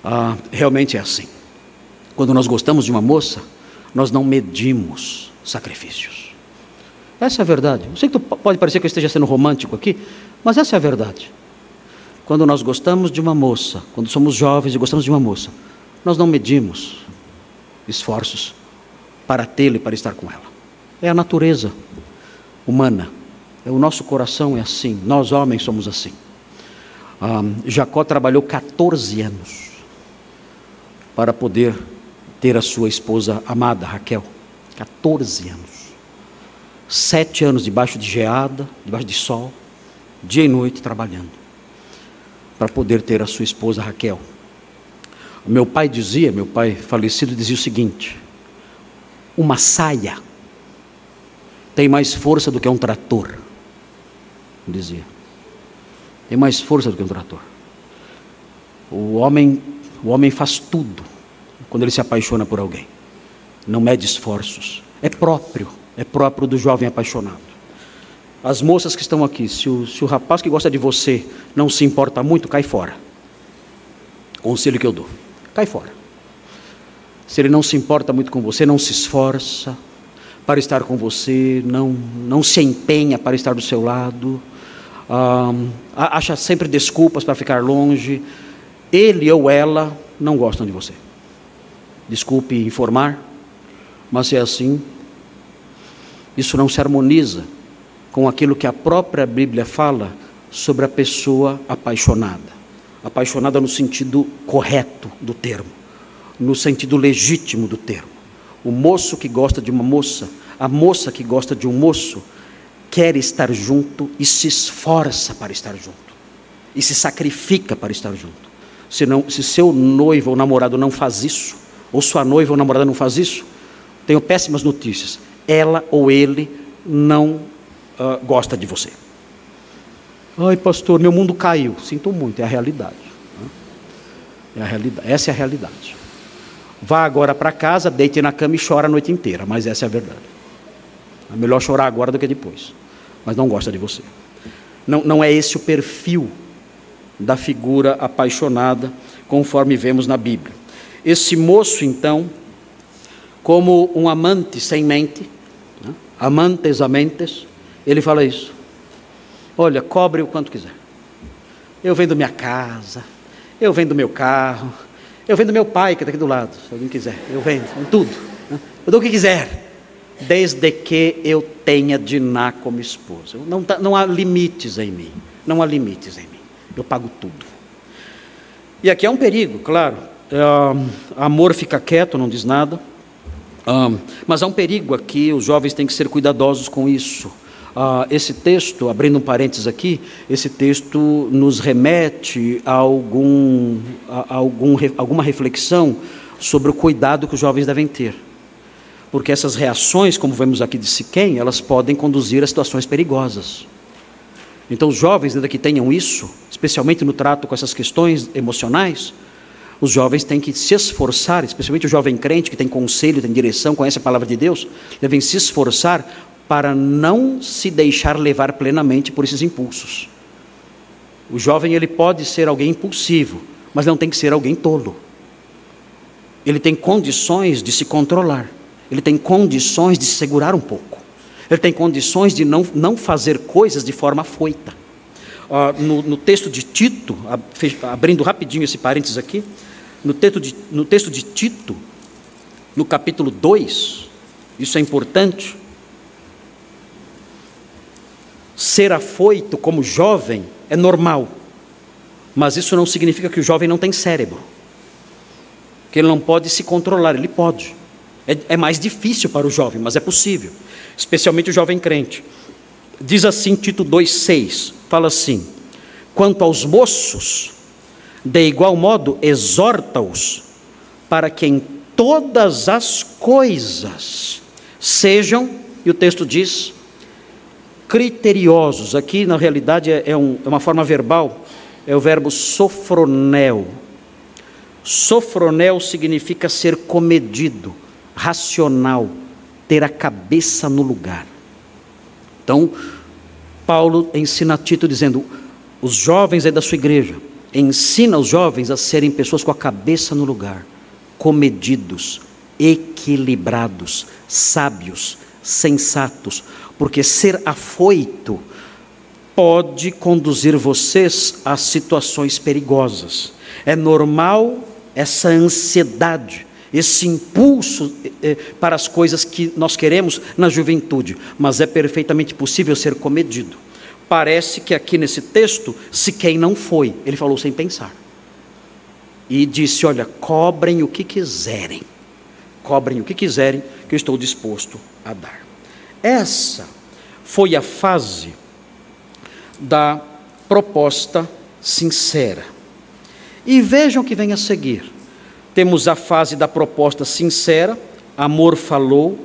ah, realmente é assim. Quando nós gostamos de uma moça, nós não medimos sacrifícios. Essa é a verdade. Eu sei que pode parecer que eu esteja sendo romântico aqui, mas essa é a verdade. Quando nós gostamos de uma moça, quando somos jovens e gostamos de uma moça, nós não medimos esforços para tê-la e para estar com ela. É a natureza humana. É, o nosso coração é assim, nós homens somos assim. Jacó trabalhou 14 anos para poder ter a sua esposa amada, Raquel. 14 anos. Sete anos debaixo de geada, debaixo de sol, dia e noite trabalhando, para poder ter a sua esposa Raquel. Meu pai dizia, meu pai falecido dizia o seguinte: uma saia tem mais força do que um trator dizia. Tem mais força do que um trator. O homem, o homem faz tudo quando ele se apaixona por alguém. Não mede esforços. É próprio, é próprio do jovem apaixonado. As moças que estão aqui, se o, se o rapaz que gosta de você não se importa muito, cai fora. Conselho que eu dou: cai fora. Se ele não se importa muito com você, não se esforça para estar com você, não, não se empenha para estar do seu lado acha sempre desculpas para ficar longe. Ele ou ela não gostam de você. Desculpe informar, mas é assim. Isso não se harmoniza com aquilo que a própria Bíblia fala sobre a pessoa apaixonada. Apaixonada no sentido correto do termo, no sentido legítimo do termo. O moço que gosta de uma moça, a moça que gosta de um moço, quer estar junto e se esforça para estar junto. E se sacrifica para estar junto. Se, não, se seu noivo ou namorado não faz isso, ou sua noiva ou namorada não faz isso, tenho péssimas notícias. Ela ou ele não uh, gosta de você. Ai, pastor, meu mundo caiu. Sinto muito, é a realidade. Né? É a realidade. Essa é a realidade. Vá agora para casa, deite na cama e chora a noite inteira, mas essa é a verdade. É melhor chorar agora do que depois mas não gosta de você. Não, não é esse o perfil da figura apaixonada, conforme vemos na Bíblia. Esse moço, então, como um amante sem mente, né? amantes amentes, ele fala isso. Olha, cobre o quanto quiser. Eu vendo minha casa, eu vendo meu carro, eu vendo meu pai que está aqui do lado, se alguém quiser. Eu vendo, tudo. Né? Eu dou o que quiser desde que eu tenha Diná como esposa. Não, tá, não há limites em mim. Não há limites em mim. Eu pago tudo. E aqui é um perigo, claro. Uh, amor fica quieto, não diz nada. Uh, mas há um perigo aqui, os jovens têm que ser cuidadosos com isso. Uh, esse texto, abrindo um parênteses aqui, esse texto nos remete a, algum, a, a algum, alguma reflexão sobre o cuidado que os jovens devem ter porque essas reações, como vemos aqui de Siquém, elas podem conduzir a situações perigosas. Então, os jovens, ainda que tenham isso, especialmente no trato com essas questões emocionais, os jovens têm que se esforçar, especialmente o jovem crente que tem conselho, tem direção, conhece a palavra de Deus, devem se esforçar para não se deixar levar plenamente por esses impulsos. O jovem ele pode ser alguém impulsivo, mas não tem que ser alguém tolo. ele tem condições de se controlar, ele tem condições de se segurar um pouco, ele tem condições de não, não fazer coisas de forma foita. Uh, no, no, texto de Tito, abrindo rapidinho esse parênteses aqui, no texto de, no texto de Tito, no capítulo 2, isso é importante. Ser afoito como jovem é normal, mas isso não significa que o jovem não tem cérebro, que ele não pode se controlar, ele pode. É, é mais difícil para o jovem, mas é possível, especialmente o jovem crente. Diz assim Tito 2,6: fala assim: quanto aos moços, de igual modo exorta-os, para que em todas as coisas sejam, e o texto diz, criteriosos. Aqui, na realidade, é, é, um, é uma forma verbal, é o verbo sofronel. Sofronel significa ser comedido, racional, ter a cabeça no lugar. Então, Paulo ensina a Tito dizendo: os jovens aí da sua igreja, ensina os jovens a serem pessoas com a cabeça no lugar, comedidos, equilibrados, sábios, sensatos, porque ser afoito pode conduzir vocês a situações perigosas. É normal essa ansiedade, esse impulso eh, eh, para as coisas que nós queremos na juventude, mas é perfeitamente possível ser comedido. Parece que aqui nesse texto, se quem não foi, ele falou sem pensar. E disse: Olha, cobrem o que quiserem, cobrem o que quiserem, que eu estou disposto a dar. Essa foi a fase da proposta sincera. E vejam o que vem a seguir. Temos a fase da proposta sincera, amor falou,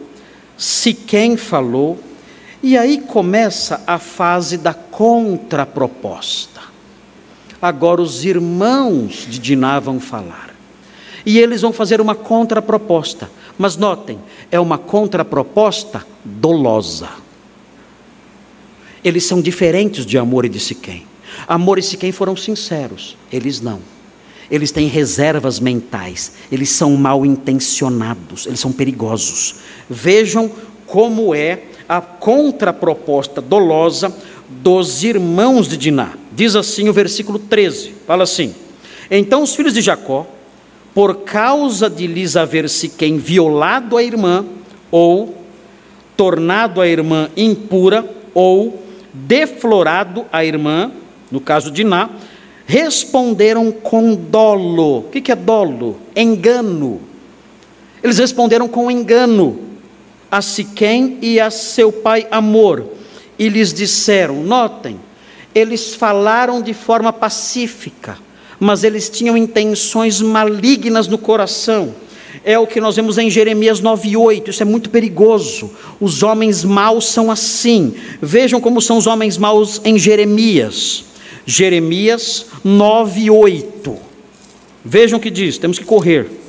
se quem falou, e aí começa a fase da contraproposta. Agora os irmãos de Diná vão falar. E eles vão fazer uma contraproposta. Mas notem, é uma contraproposta dolosa. Eles são diferentes de Amor e de Siquém. Amor e Siquém foram sinceros, eles não. Eles têm reservas mentais, eles são mal intencionados, eles são perigosos. Vejam como é a contraproposta dolosa dos irmãos de Diná. Diz assim o versículo 13: fala assim: Então os filhos de Jacó, por causa de lhes haver se quem violado a irmã, ou tornado a irmã impura, ou deflorado a irmã, no caso de Diná, responderam com dolo. O que é dolo? Engano. Eles responderam com engano a Siquém e a seu pai Amor, e lhes disseram: notem, eles falaram de forma pacífica, mas eles tinham intenções malignas no coração. É o que nós vemos em Jeremias 9:8. Isso é muito perigoso. Os homens maus são assim. Vejam como são os homens maus em Jeremias. Jeremias 9:8. Vejam o que diz, temos que correr.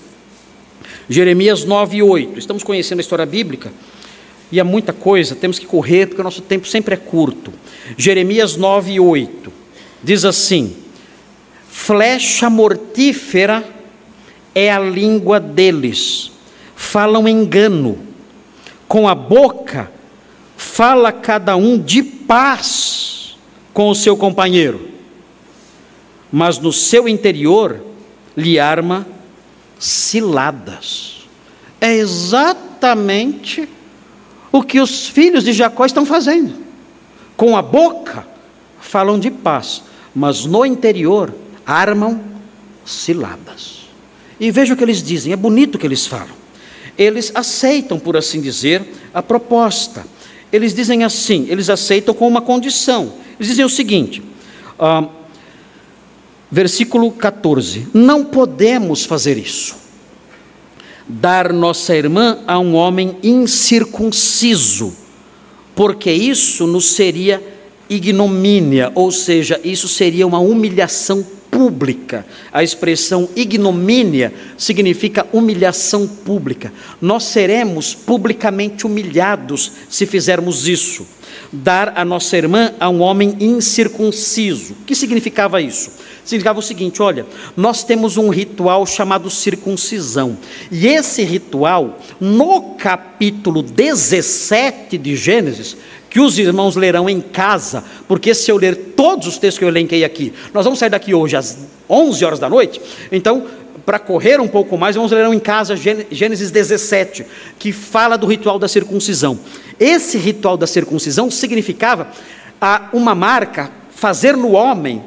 Jeremias 9 e 8. Estamos conhecendo a história bíblica e há muita coisa, temos que correr porque o nosso tempo sempre é curto. Jeremias 9 e 8 diz assim: Flecha mortífera é a língua deles, falam engano, com a boca fala cada um de paz com o seu companheiro, mas no seu interior lhe arma ciladas. É exatamente o que os filhos de Jacó estão fazendo. Com a boca falam de paz, mas no interior armam ciladas. E veja o que eles dizem, é bonito o que eles falam. Eles aceitam, por assim dizer, a proposta. Eles dizem assim, eles aceitam com uma condição. Eles dizem o seguinte: ah, versículo 14: Não podemos fazer isso. Dar nossa irmã a um homem incircunciso, porque isso nos seria ignomínia, ou seja, isso seria uma humilhação pública. A expressão ignomínia significa humilhação pública. Nós seremos publicamente humilhados se fizermos isso. Dar a nossa irmã a um homem incircunciso. O que significava isso? Significava o seguinte: olha, nós temos um ritual chamado circuncisão. E esse ritual, no capítulo 17 de Gênesis, que os irmãos lerão em casa, porque se eu ler todos os textos que eu elenquei aqui, nós vamos sair daqui hoje às 11 horas da noite, então, para correr um pouco mais, vamos ler em casa Gênesis 17, que fala do ritual da circuncisão. Esse ritual da circuncisão significava uma marca, fazer no homem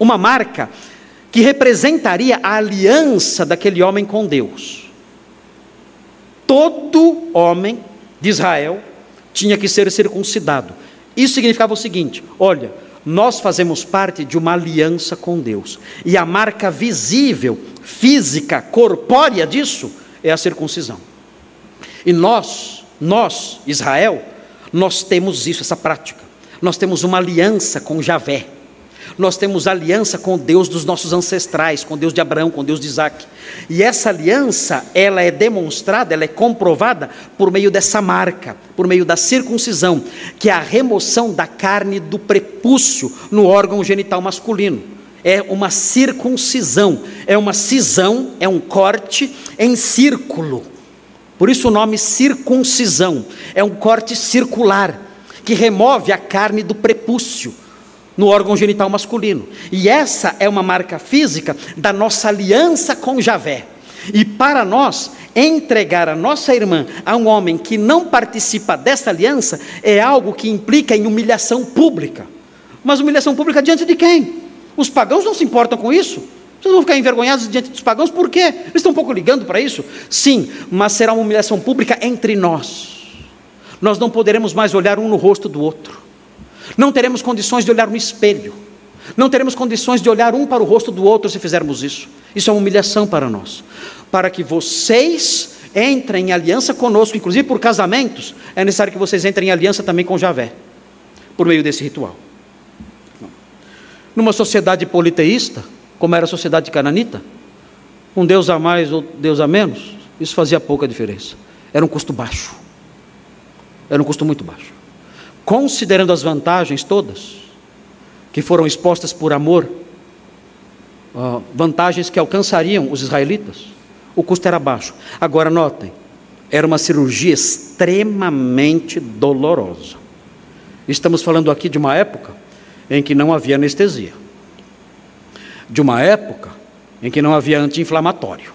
uma marca que representaria a aliança daquele homem com Deus. Todo homem de Israel tinha que ser circuncidado. Isso significava o seguinte: olha, nós fazemos parte de uma aliança com Deus, e a marca visível, física, corpórea disso é a circuncisão. E nós, nós, Israel, nós temos isso, essa prática. Nós temos uma aliança com Javé. Nós temos aliança com Deus dos nossos ancestrais, com Deus de Abraão, com Deus de Isaac. E essa aliança, ela é demonstrada, ela é comprovada por meio dessa marca, por meio da circuncisão, que é a remoção da carne do prepúcio no órgão genital masculino. É uma circuncisão, é uma cisão, é um corte em círculo. Por isso o nome circuncisão, é um corte circular que remove a carne do prepúcio no órgão genital masculino. E essa é uma marca física da nossa aliança com Javé. E para nós, entregar a nossa irmã a um homem que não participa dessa aliança é algo que implica em humilhação pública. Mas humilhação pública diante de quem? Os pagãos não se importam com isso. Vocês vão ficar envergonhados diante dos pagãos, por quê? Eles estão um pouco ligando para isso? Sim, mas será uma humilhação pública entre nós. Nós não poderemos mais olhar um no rosto do outro. Não teremos condições de olhar no espelho. Não teremos condições de olhar um para o rosto do outro se fizermos isso. Isso é uma humilhação para nós. Para que vocês entrem em aliança conosco, inclusive por casamentos, é necessário que vocês entrem em aliança também com Javé, por meio desse ritual. Numa sociedade politeísta, como era a sociedade cananita, um Deus a mais ou Deus a menos, isso fazia pouca diferença. Era um custo baixo. Era um custo muito baixo considerando as vantagens todas que foram expostas por amor, vantagens que alcançariam os israelitas, o custo era baixo. Agora notem, era uma cirurgia extremamente dolorosa. Estamos falando aqui de uma época em que não havia anestesia, de uma época em que não havia anti-inflamatório.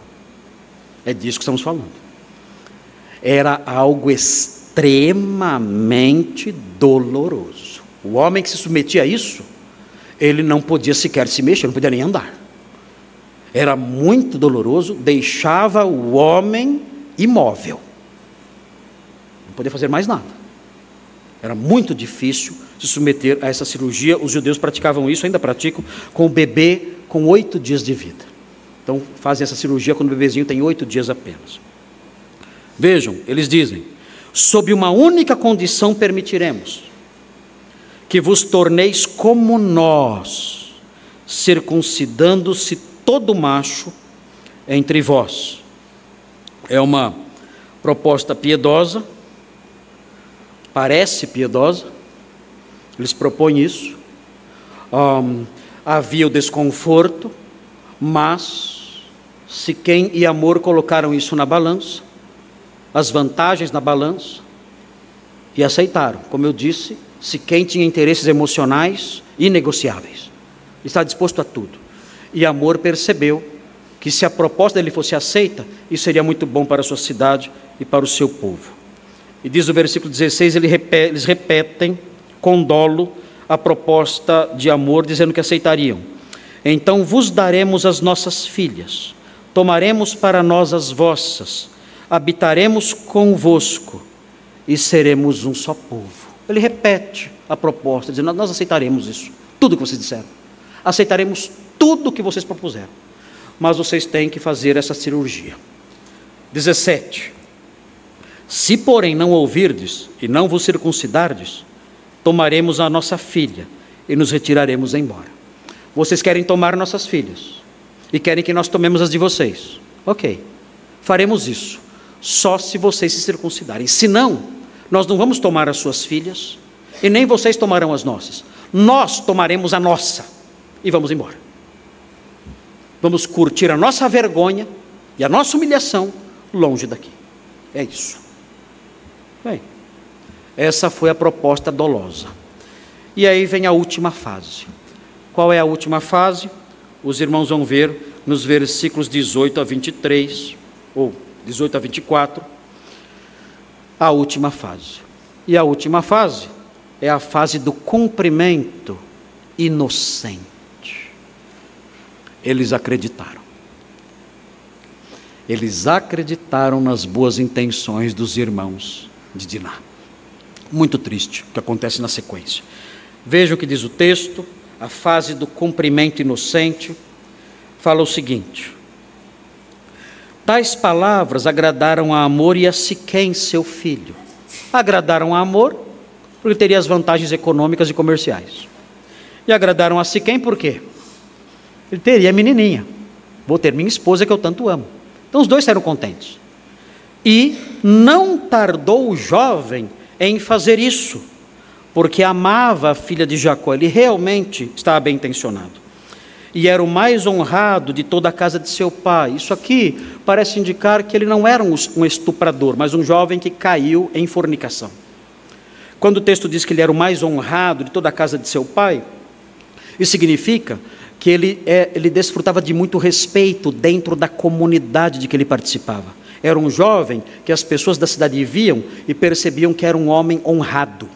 É disso que estamos falando. Era algo extremamente extremamente doloroso. O homem que se submetia a isso, ele não podia sequer se mexer, não podia nem andar. Era muito doloroso, deixava o homem imóvel. Não podia fazer mais nada. Era muito difícil se submeter a essa cirurgia. Os judeus praticavam isso, ainda praticam, com o bebê com oito dias de vida. Então fazem essa cirurgia quando o bebezinho tem oito dias apenas. Vejam, eles dizem: sob uma única condição permitiremos: que vos torneis como nós, circuncidando-se todo macho entre vós. É uma proposta piedosa, parece piedosa, eles propõem isso. Um, havia o desconforto, mas se quem e amor colocaram isso na balança, as vantagens na balança e aceitaram. Como eu disse, se quem tinha interesses emocionais inegociáveis, está disposto a tudo. E Amor percebeu que se a proposta dele fosse aceita, isso seria muito bom para a sua cidade e para o seu povo. E diz o versículo 16: eles repetem com dolo a proposta de amor, dizendo que aceitariam. Então vos daremos as nossas filhas, tomaremos para nós as vossas, habitaremos convosco e seremos um só povo. Ele repete a proposta, dizendo: Nós aceitaremos isso, tudo que vocês disseram. Aceitaremos tudo que vocês propuseram. Mas vocês têm que fazer essa cirurgia. 17. Se, porém, não ouvirdes e não vos circuncidardes, tomaremos a nossa filha e nos retiraremos embora. Vocês querem tomar nossas filhas e querem que nós tomemos as de vocês. Ok, faremos isso, só se vocês se circuncidarem. Se não, nós não vamos tomar as suas filhas e nem vocês tomarão as nossas. Nós tomaremos a nossa e vamos embora. Vamos curtir a nossa vergonha e a nossa humilhação longe daqui. É isso. Bem, essa foi a proposta dolosa. E aí vem a última fase. Qual é a última fase? Os irmãos vão ver nos versículos 18 a 23, ou 18 a 24, a última fase. E a última fase é a fase do cumprimento inocente. Eles acreditaram. Eles acreditaram nas boas intenções dos irmãos de Diná. Muito triste o que acontece na sequência. Vejam o que diz o texto, a fase do cumprimento inocente, fala o seguinte: Tais palavras agradaram a Amor e a Siquém, seu filho. Agradaram a Amor, porque teria as vantagens econômicas e comerciais. E agradaram a Siquém por quê? Ele teria menininha. Vou ter minha esposa que eu tanto amo. Então os dois saíram contentes. E não tardou o jovem em fazer isso, porque amava a filha de Jacó, ele realmente estava bem intencionado. E era o mais honrado de toda a casa de seu pai. Isso aqui parece indicar que ele não era um estuprador, mas um jovem que caiu em fornicação. Quando o texto diz que ele era o mais honrado de toda a casa de seu pai, isso significa que ele, é, ele desfrutava de muito respeito dentro da comunidade de que ele participava. Era um jovem que as pessoas da cidade viam e percebiam que era um homem honrado.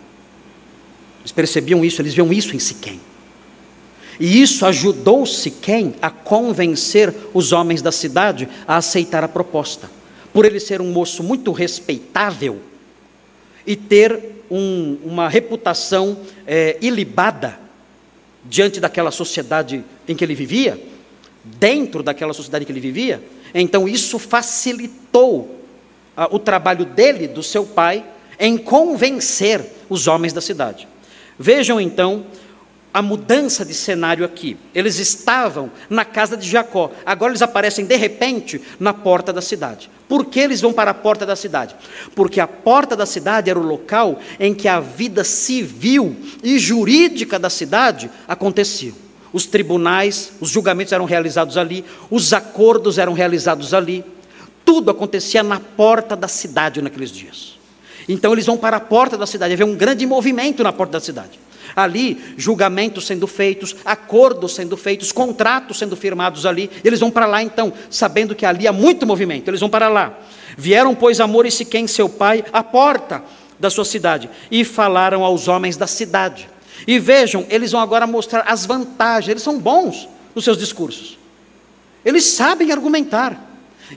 Eles percebiam isso, eles viam isso em Siquém. E isso ajudou Siquém a convencer os homens da cidade a aceitar a proposta. Por ele ser um moço muito respeitável e ter um, uma reputação é, ilibada diante daquela sociedade em que ele vivia, dentro daquela sociedade que ele vivia, então isso facilitou ah, o trabalho dele, do seu pai, em convencer os homens da cidade. Vejam então a mudança de cenário aqui. Eles estavam na casa de Jacó, agora eles aparecem de repente na porta da cidade. Por que eles vão para a porta da cidade? Porque a porta da cidade era o local em que a vida civil e jurídica da cidade acontecia. Os tribunais, os julgamentos eram realizados ali, os acordos eram realizados ali. Tudo acontecia na porta da cidade naqueles dias. Então eles vão para a porta da cidade, havia um grande movimento na porta da cidade. Ali, julgamentos sendo feitos, acordos sendo feitos, contratos sendo firmados ali. Eles vão para lá então, sabendo que ali há muito movimento. Eles vão para lá. Vieram, pois, Amor e Siquém, seu pai, à porta da sua cidade e falaram aos homens da cidade. E vejam, eles vão agora mostrar as vantagens. Eles são bons nos seus discursos. Eles sabem argumentar.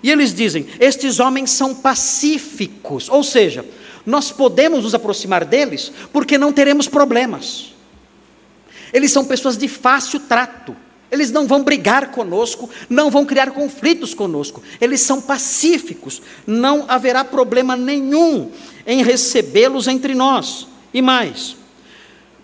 E eles dizem: estes homens são pacíficos, ou seja, nós podemos nos aproximar deles porque não teremos problemas. Eles são pessoas de fácil trato. Eles não vão brigar conosco, não vão criar conflitos conosco. Eles são pacíficos. Não haverá problema nenhum em recebê-los entre nós. E mais,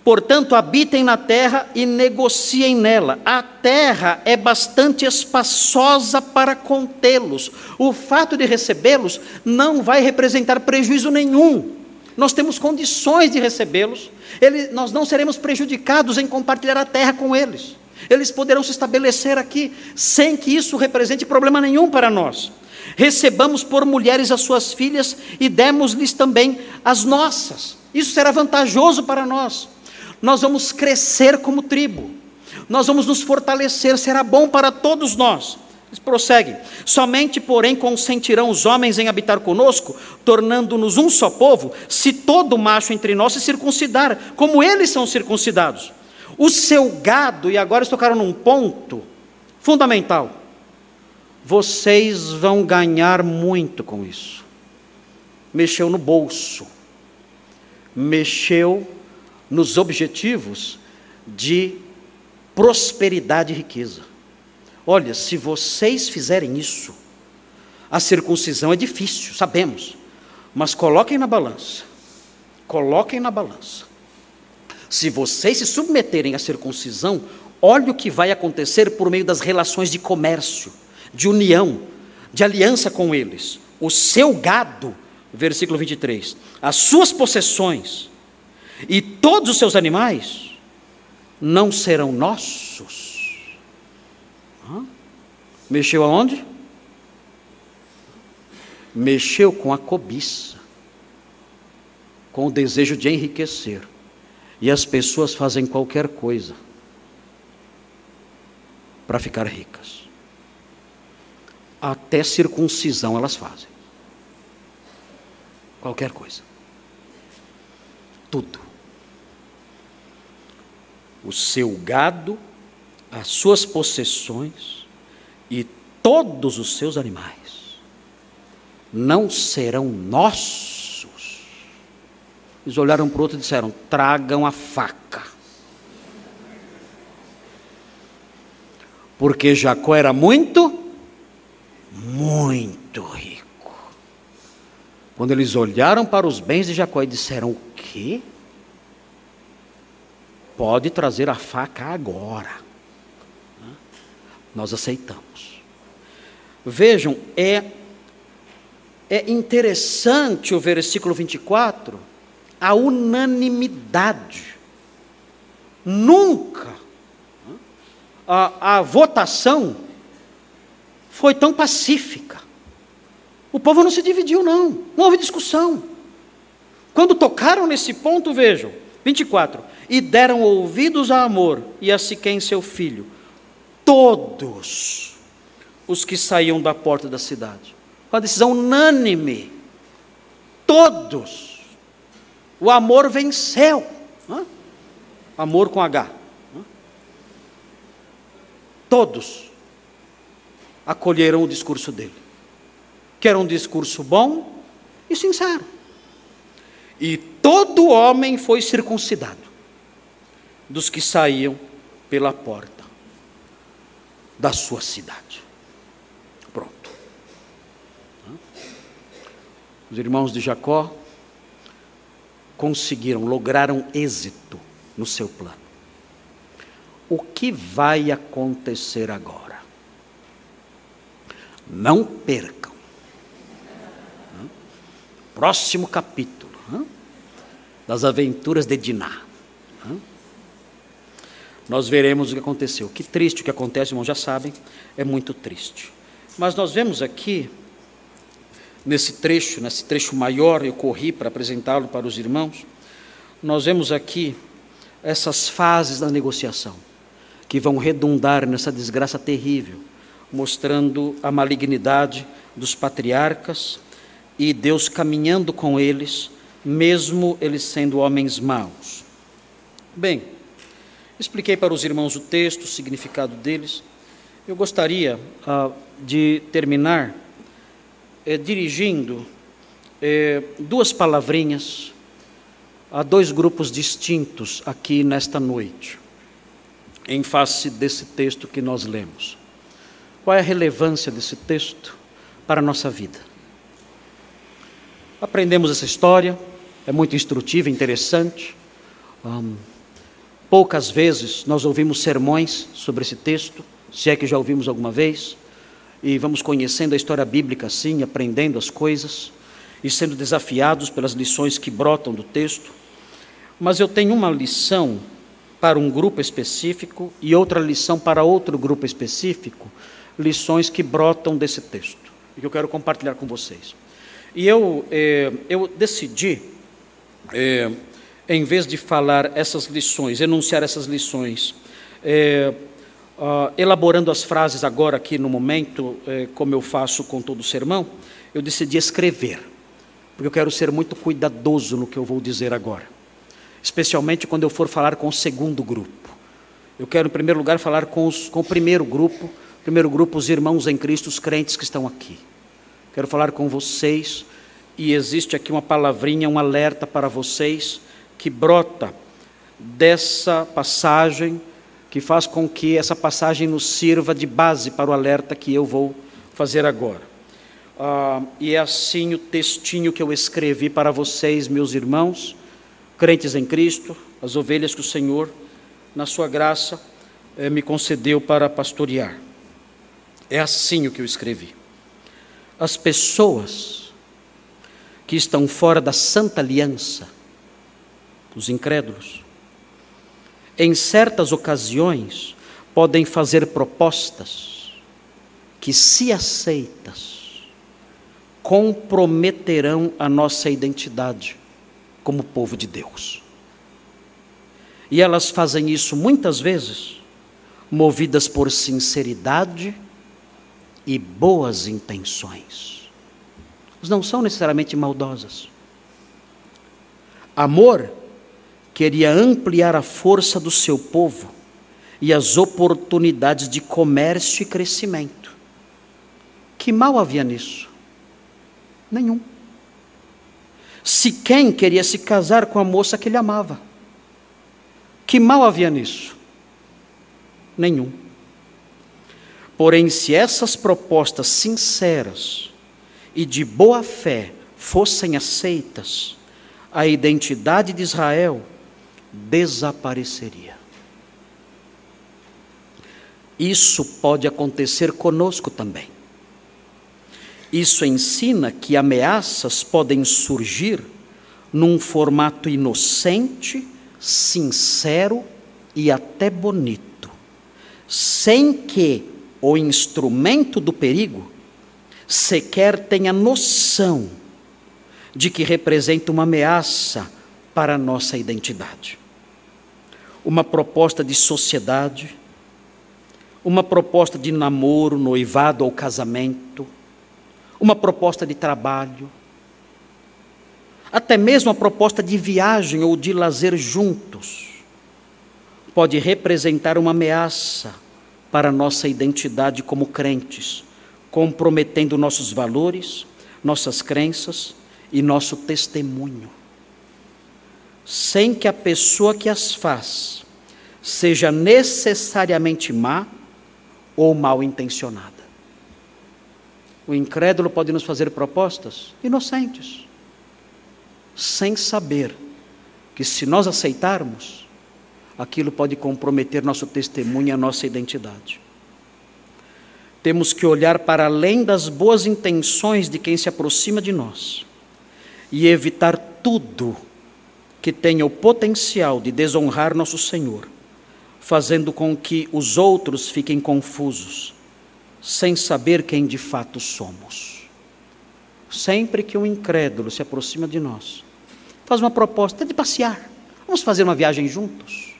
Portanto, habitem na terra e negociem nela. A terra é bastante espaçosa para contê-los. O fato de recebê-los não vai representar prejuízo nenhum. Nós temos condições de recebê-los. Nós não seremos prejudicados em compartilhar a terra com eles. Eles poderão se estabelecer aqui sem que isso represente problema nenhum para nós. Recebamos por mulheres as suas filhas e demos-lhes também as nossas. Isso será vantajoso para nós nós vamos crescer como tribo, nós vamos nos fortalecer, será bom para todos nós. Eles prosseguem: somente, porém, consentirão os homens em habitar conosco, tornando-nos um só povo, se todo macho entre nós se circuncidar, como eles são circuncidados. O seu gado, e agora eles tocaram num ponto fundamental, vocês vão ganhar muito com isso. Mexeu no bolso, mexeu nos objetivos de prosperidade e riqueza. Olha, se vocês fizerem isso, a circuncisão é difícil, sabemos, mas coloquem na balança. Coloquem na balança. Se vocês se submeterem à circuncisão, olha o que vai acontecer por meio das relações de comércio, de união, de aliança com eles. O seu gado, versículo 23, as suas possessões e todos os seus animais não serão nossos. Mexeu aonde? Mexeu com a cobiça, com o desejo de enriquecer. E as pessoas fazem qualquer coisa para ficar ricas. Até circuncisão elas fazem. Qualquer coisa. Tudo. O seu gado, as suas possessões e todos os seus animais não serão nossos. Eles olharam para o outro e disseram: tragam a faca. Porque Jacó era muito, muito rico. Quando eles olharam para os bens de Jacó e disseram: O quê? Pode trazer a faca agora. Nós aceitamos. Vejam, é, é interessante o versículo 24, a unanimidade. Nunca a, a votação foi tão pacífica. O povo não se dividiu, não. Não houve discussão. Quando tocaram nesse ponto, vejam, 24. E deram ouvidos a Amor e a Siquém seu filho, todos os que saíam da porta da cidade. Uma decisão unânime. Todos. O amor venceu. Hã? Amor com H todos acolheram o discurso dele, que era um discurso bom e sincero. E todo homem foi circuncidado, dos que saíam pela porta da sua cidade. Pronto. Os irmãos de Jacó conseguiram, lograram êxito no seu plano o que vai acontecer agora. Não percam. Próximo capítulo das aventuras de Diná. Nós veremos o que aconteceu. Que triste o que acontece, irmãos, já sabem, é muito triste. Mas nós vemos aqui, nesse trecho, nesse trecho maior, eu corri para apresentá-lo para os irmãos, nós vemos aqui essas fases da negociação que vão redundar nessa desgraça terrível, mostrando a malignidade dos patriarcas e Deus caminhando com eles, mesmo eles sendo homens maus. Bem, expliquei para os irmãos o texto, o significado deles. Eu gostaria ah, de terminar eh, dirigindo eh, duas palavrinhas a dois grupos distintos aqui nesta noite em face desse texto que nós lemos. Qual é a relevância desse texto para a nossa vida? Aprendemos essa história, é muito instrutiva, interessante. Um, poucas vezes nós ouvimos sermões sobre esse texto, se é que já ouvimos alguma vez, e vamos conhecendo a história bíblica assim, aprendendo as coisas e sendo desafiados pelas lições que brotam do texto. Mas eu tenho uma lição para um grupo específico e outra lição para outro grupo específico, lições que brotam desse texto e que eu quero compartilhar com vocês. E eu, eh, eu decidi, eh, em vez de falar essas lições, enunciar essas lições, eh, uh, elaborando as frases agora aqui no momento, como eu faço com todo o sermão, eu decidi escrever, porque eu quero ser muito cuidadoso no que eu vou dizer agora especialmente quando eu for falar com o segundo grupo. Eu quero, em primeiro lugar, falar com, os, com o primeiro grupo, primeiro grupo, os irmãos em Cristo, os crentes que estão aqui. Quero falar com vocês e existe aqui uma palavrinha, um alerta para vocês que brota dessa passagem, que faz com que essa passagem nos sirva de base para o alerta que eu vou fazer agora. Ah, e é assim o textinho que eu escrevi para vocês, meus irmãos crentes em Cristo, as ovelhas que o Senhor, na sua graça, eh, me concedeu para pastorear. É assim o que eu escrevi. As pessoas que estão fora da santa aliança, os incrédulos, em certas ocasiões podem fazer propostas que, se aceitas, comprometerão a nossa identidade como povo de Deus. E elas fazem isso muitas vezes movidas por sinceridade e boas intenções. Não são necessariamente maldosas. Amor queria ampliar a força do seu povo e as oportunidades de comércio e crescimento. Que mal havia nisso? Nenhum. Se quem queria se casar com a moça que ele amava. Que mal havia nisso? Nenhum. Porém, se essas propostas sinceras e de boa fé fossem aceitas, a identidade de Israel desapareceria. Isso pode acontecer conosco também. Isso ensina que ameaças podem surgir num formato inocente, sincero e até bonito, sem que o instrumento do perigo sequer tenha noção de que representa uma ameaça para a nossa identidade. Uma proposta de sociedade, uma proposta de namoro, noivado ou casamento, uma proposta de trabalho, até mesmo a proposta de viagem ou de lazer juntos, pode representar uma ameaça para a nossa identidade como crentes, comprometendo nossos valores, nossas crenças e nosso testemunho, sem que a pessoa que as faz seja necessariamente má ou mal intencionada. O incrédulo pode nos fazer propostas inocentes, sem saber que se nós aceitarmos, aquilo pode comprometer nosso testemunho e a nossa identidade. Temos que olhar para além das boas intenções de quem se aproxima de nós e evitar tudo que tenha o potencial de desonrar nosso Senhor fazendo com que os outros fiquem confusos, sem saber quem de fato somos. Sempre que um incrédulo se aproxima de nós, faz uma proposta de passear, vamos fazer uma viagem juntos.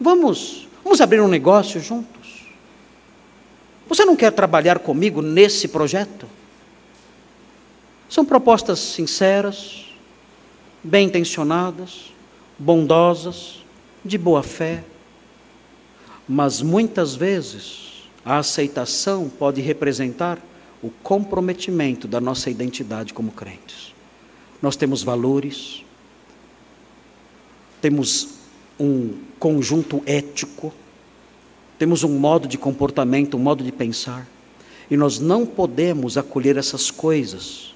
Vamos, vamos abrir um negócio juntos. Você não quer trabalhar comigo nesse projeto? São propostas sinceras, bem intencionadas, bondosas, de boa fé, mas muitas vezes a aceitação pode representar o comprometimento da nossa identidade como crentes. Nós temos valores, temos um conjunto ético, temos um modo de comportamento, um modo de pensar, e nós não podemos acolher essas coisas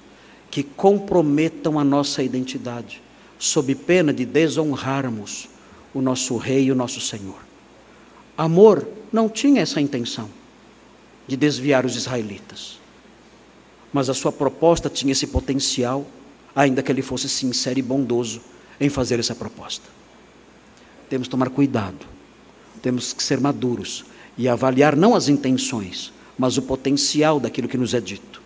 que comprometam a nossa identidade, sob pena de desonrarmos o nosso Rei e o nosso Senhor. Amor não tinha essa intenção de desviar os israelitas, mas a sua proposta tinha esse potencial, ainda que ele fosse sincero e bondoso em fazer essa proposta. Temos que tomar cuidado, temos que ser maduros e avaliar não as intenções, mas o potencial daquilo que nos é dito,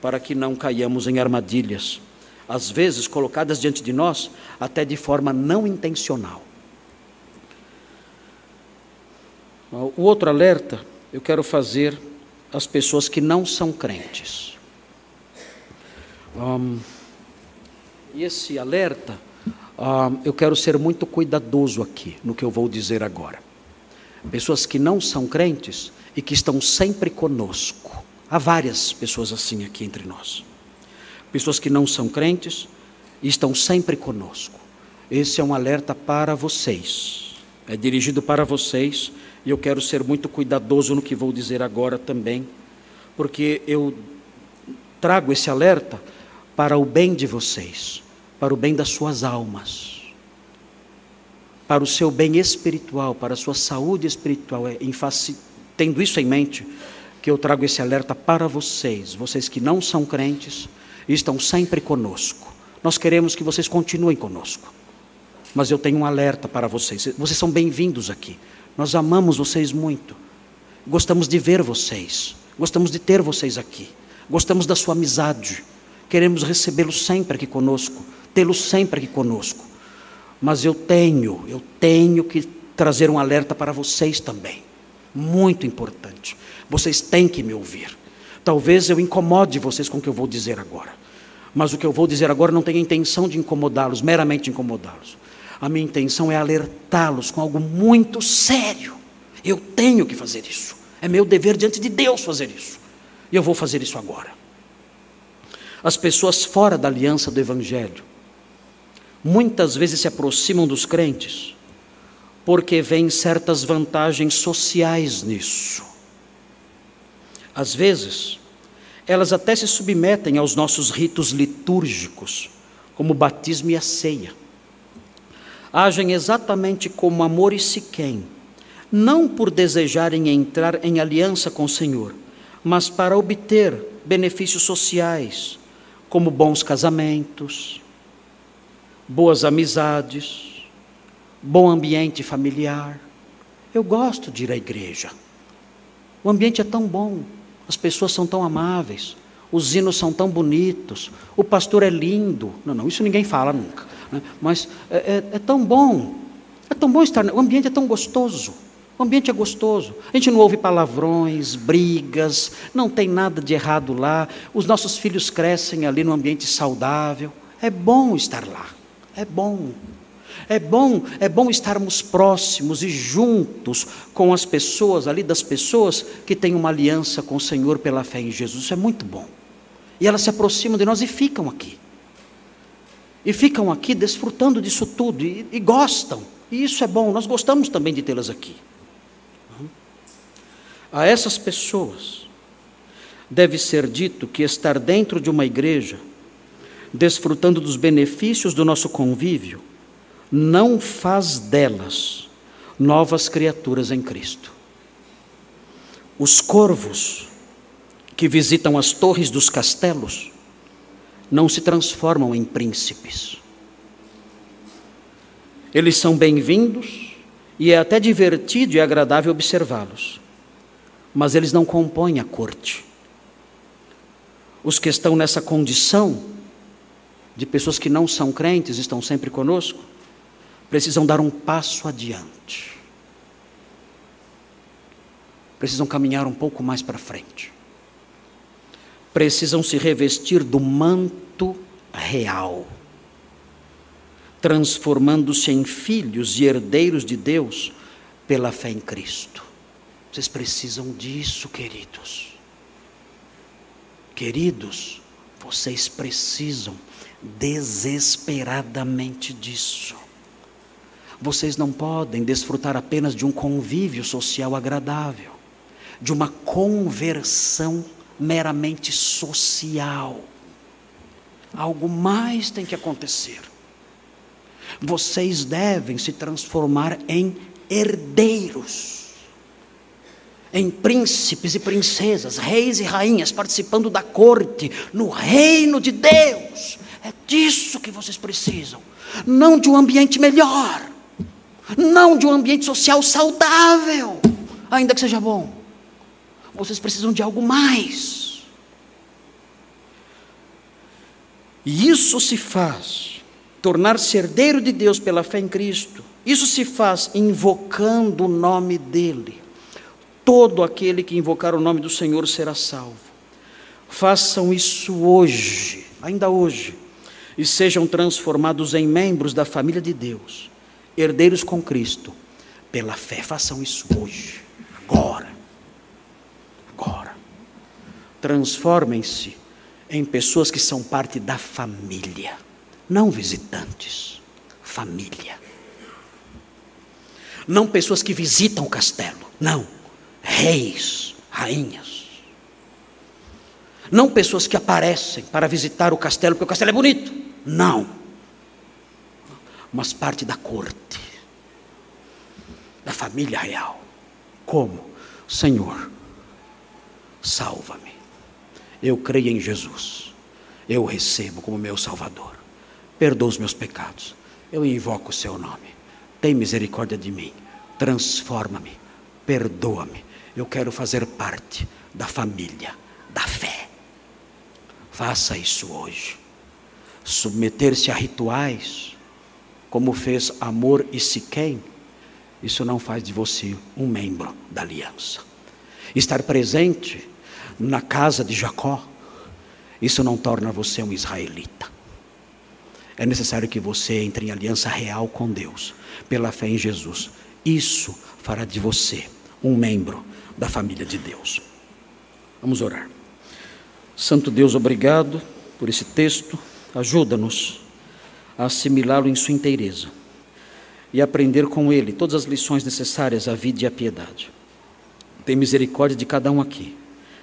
para que não caiamos em armadilhas, às vezes colocadas diante de nós até de forma não intencional. O outro alerta eu quero fazer às pessoas que não são crentes. Um, e esse alerta, um, eu quero ser muito cuidadoso aqui no que eu vou dizer agora. Pessoas que não são crentes e que estão sempre conosco. Há várias pessoas assim aqui entre nós. Pessoas que não são crentes e estão sempre conosco. Esse é um alerta para vocês. É dirigido para vocês e eu quero ser muito cuidadoso no que vou dizer agora também, porque eu trago esse alerta para o bem de vocês, para o bem das suas almas, para o seu bem espiritual, para a sua saúde espiritual, é face, tendo isso em mente, que eu trago esse alerta para vocês, vocês que não são crentes e estão sempre conosco. Nós queremos que vocês continuem conosco. Mas eu tenho um alerta para vocês. Vocês são bem-vindos aqui. Nós amamos vocês muito. Gostamos de ver vocês. Gostamos de ter vocês aqui. Gostamos da sua amizade. Queremos recebê-los sempre aqui conosco, tê-los sempre aqui conosco. Mas eu tenho, eu tenho que trazer um alerta para vocês também. Muito importante. Vocês têm que me ouvir. Talvez eu incomode vocês com o que eu vou dizer agora. Mas o que eu vou dizer agora não tem a intenção de incomodá-los, meramente incomodá-los. A minha intenção é alertá-los com algo muito sério. Eu tenho que fazer isso. É meu dever diante de Deus fazer isso. E eu vou fazer isso agora. As pessoas fora da aliança do Evangelho muitas vezes se aproximam dos crentes porque veem certas vantagens sociais nisso. Às vezes, elas até se submetem aos nossos ritos litúrgicos, como o batismo e a ceia. Agem exatamente como Amor e Siquém, não por desejarem entrar em aliança com o Senhor, mas para obter benefícios sociais, como bons casamentos, boas amizades, bom ambiente familiar. Eu gosto de ir à igreja. O ambiente é tão bom, as pessoas são tão amáveis, os hinos são tão bonitos, o pastor é lindo. Não, não, isso ninguém fala nunca. Né? Mas é, é, é tão bom, é tão bom estar, o ambiente é tão gostoso. O ambiente é gostoso. A gente não ouve palavrões, brigas, não tem nada de errado lá. Os nossos filhos crescem ali num ambiente saudável. É bom estar lá. É bom. É bom, é bom estarmos próximos e juntos com as pessoas ali, das pessoas que têm uma aliança com o Senhor pela fé em Jesus. Isso é muito bom. E elas se aproximam de nós e ficam aqui. E ficam aqui desfrutando disso tudo e, e gostam. E isso é bom, nós gostamos também de tê-las aqui. A essas pessoas deve ser dito que estar dentro de uma igreja, desfrutando dos benefícios do nosso convívio, não faz delas novas criaturas em Cristo. Os corvos que visitam as torres dos castelos não se transformam em príncipes. Eles são bem-vindos e é até divertido e agradável observá-los, mas eles não compõem a corte. Os que estão nessa condição de pessoas que não são crentes, estão sempre conosco, precisam dar um passo adiante. Precisam caminhar um pouco mais para frente. Precisam se revestir do manto real, transformando-se em filhos e herdeiros de Deus pela fé em Cristo. Vocês precisam disso, queridos. Queridos, vocês precisam desesperadamente disso. Vocês não podem desfrutar apenas de um convívio social agradável, de uma conversão meramente social. Algo mais tem que acontecer. Vocês devem se transformar em herdeiros, em príncipes e princesas, reis e rainhas, participando da corte, no reino de Deus. É disso que vocês precisam, não de um ambiente melhor não de um ambiente social saudável, ainda que seja bom. Vocês precisam de algo mais. E isso se faz, tornar-se herdeiro de Deus pela fé em Cristo, isso se faz invocando o nome dEle. Todo aquele que invocar o nome do Senhor será salvo. Façam isso hoje, ainda hoje, e sejam transformados em membros da família de Deus herdeiros com Cristo, pela fé. Façam isso hoje, agora. Agora. Transformem-se em pessoas que são parte da família, não visitantes. Família. Não pessoas que visitam o castelo, não. Reis, rainhas. Não pessoas que aparecem para visitar o castelo porque o castelo é bonito. Não mas parte da corte. da família real. Como? Senhor, salva-me. Eu creio em Jesus. Eu o recebo como meu Salvador. Perdoa os meus pecados. Eu invoco o seu nome. Tem misericórdia de mim. Transforma-me. Perdoa-me. Eu quero fazer parte da família da fé. Faça isso hoje. Submeter-se a rituais, como fez Amor e Siquém, isso não faz de você um membro da aliança. Estar presente na casa de Jacó, isso não torna você um israelita. É necessário que você entre em aliança real com Deus, pela fé em Jesus. Isso fará de você um membro da família de Deus. Vamos orar. Santo Deus, obrigado por esse texto. Ajuda-nos a assimilá-lo em sua inteireza e aprender com ele todas as lições necessárias à vida e à piedade. Tem misericórdia de cada um aqui.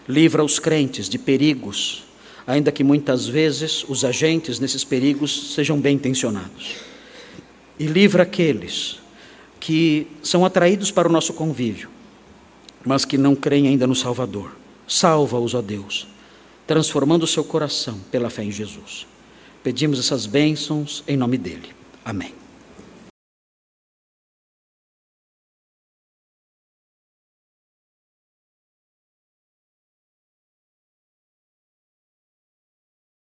Livra os crentes de perigos, ainda que muitas vezes os agentes nesses perigos sejam bem intencionados. E livra aqueles que são atraídos para o nosso convívio, mas que não creem ainda no Salvador. Salva-os, ó Deus, transformando o seu coração pela fé em Jesus. Pedimos essas bênçãos em nome dele. Amém.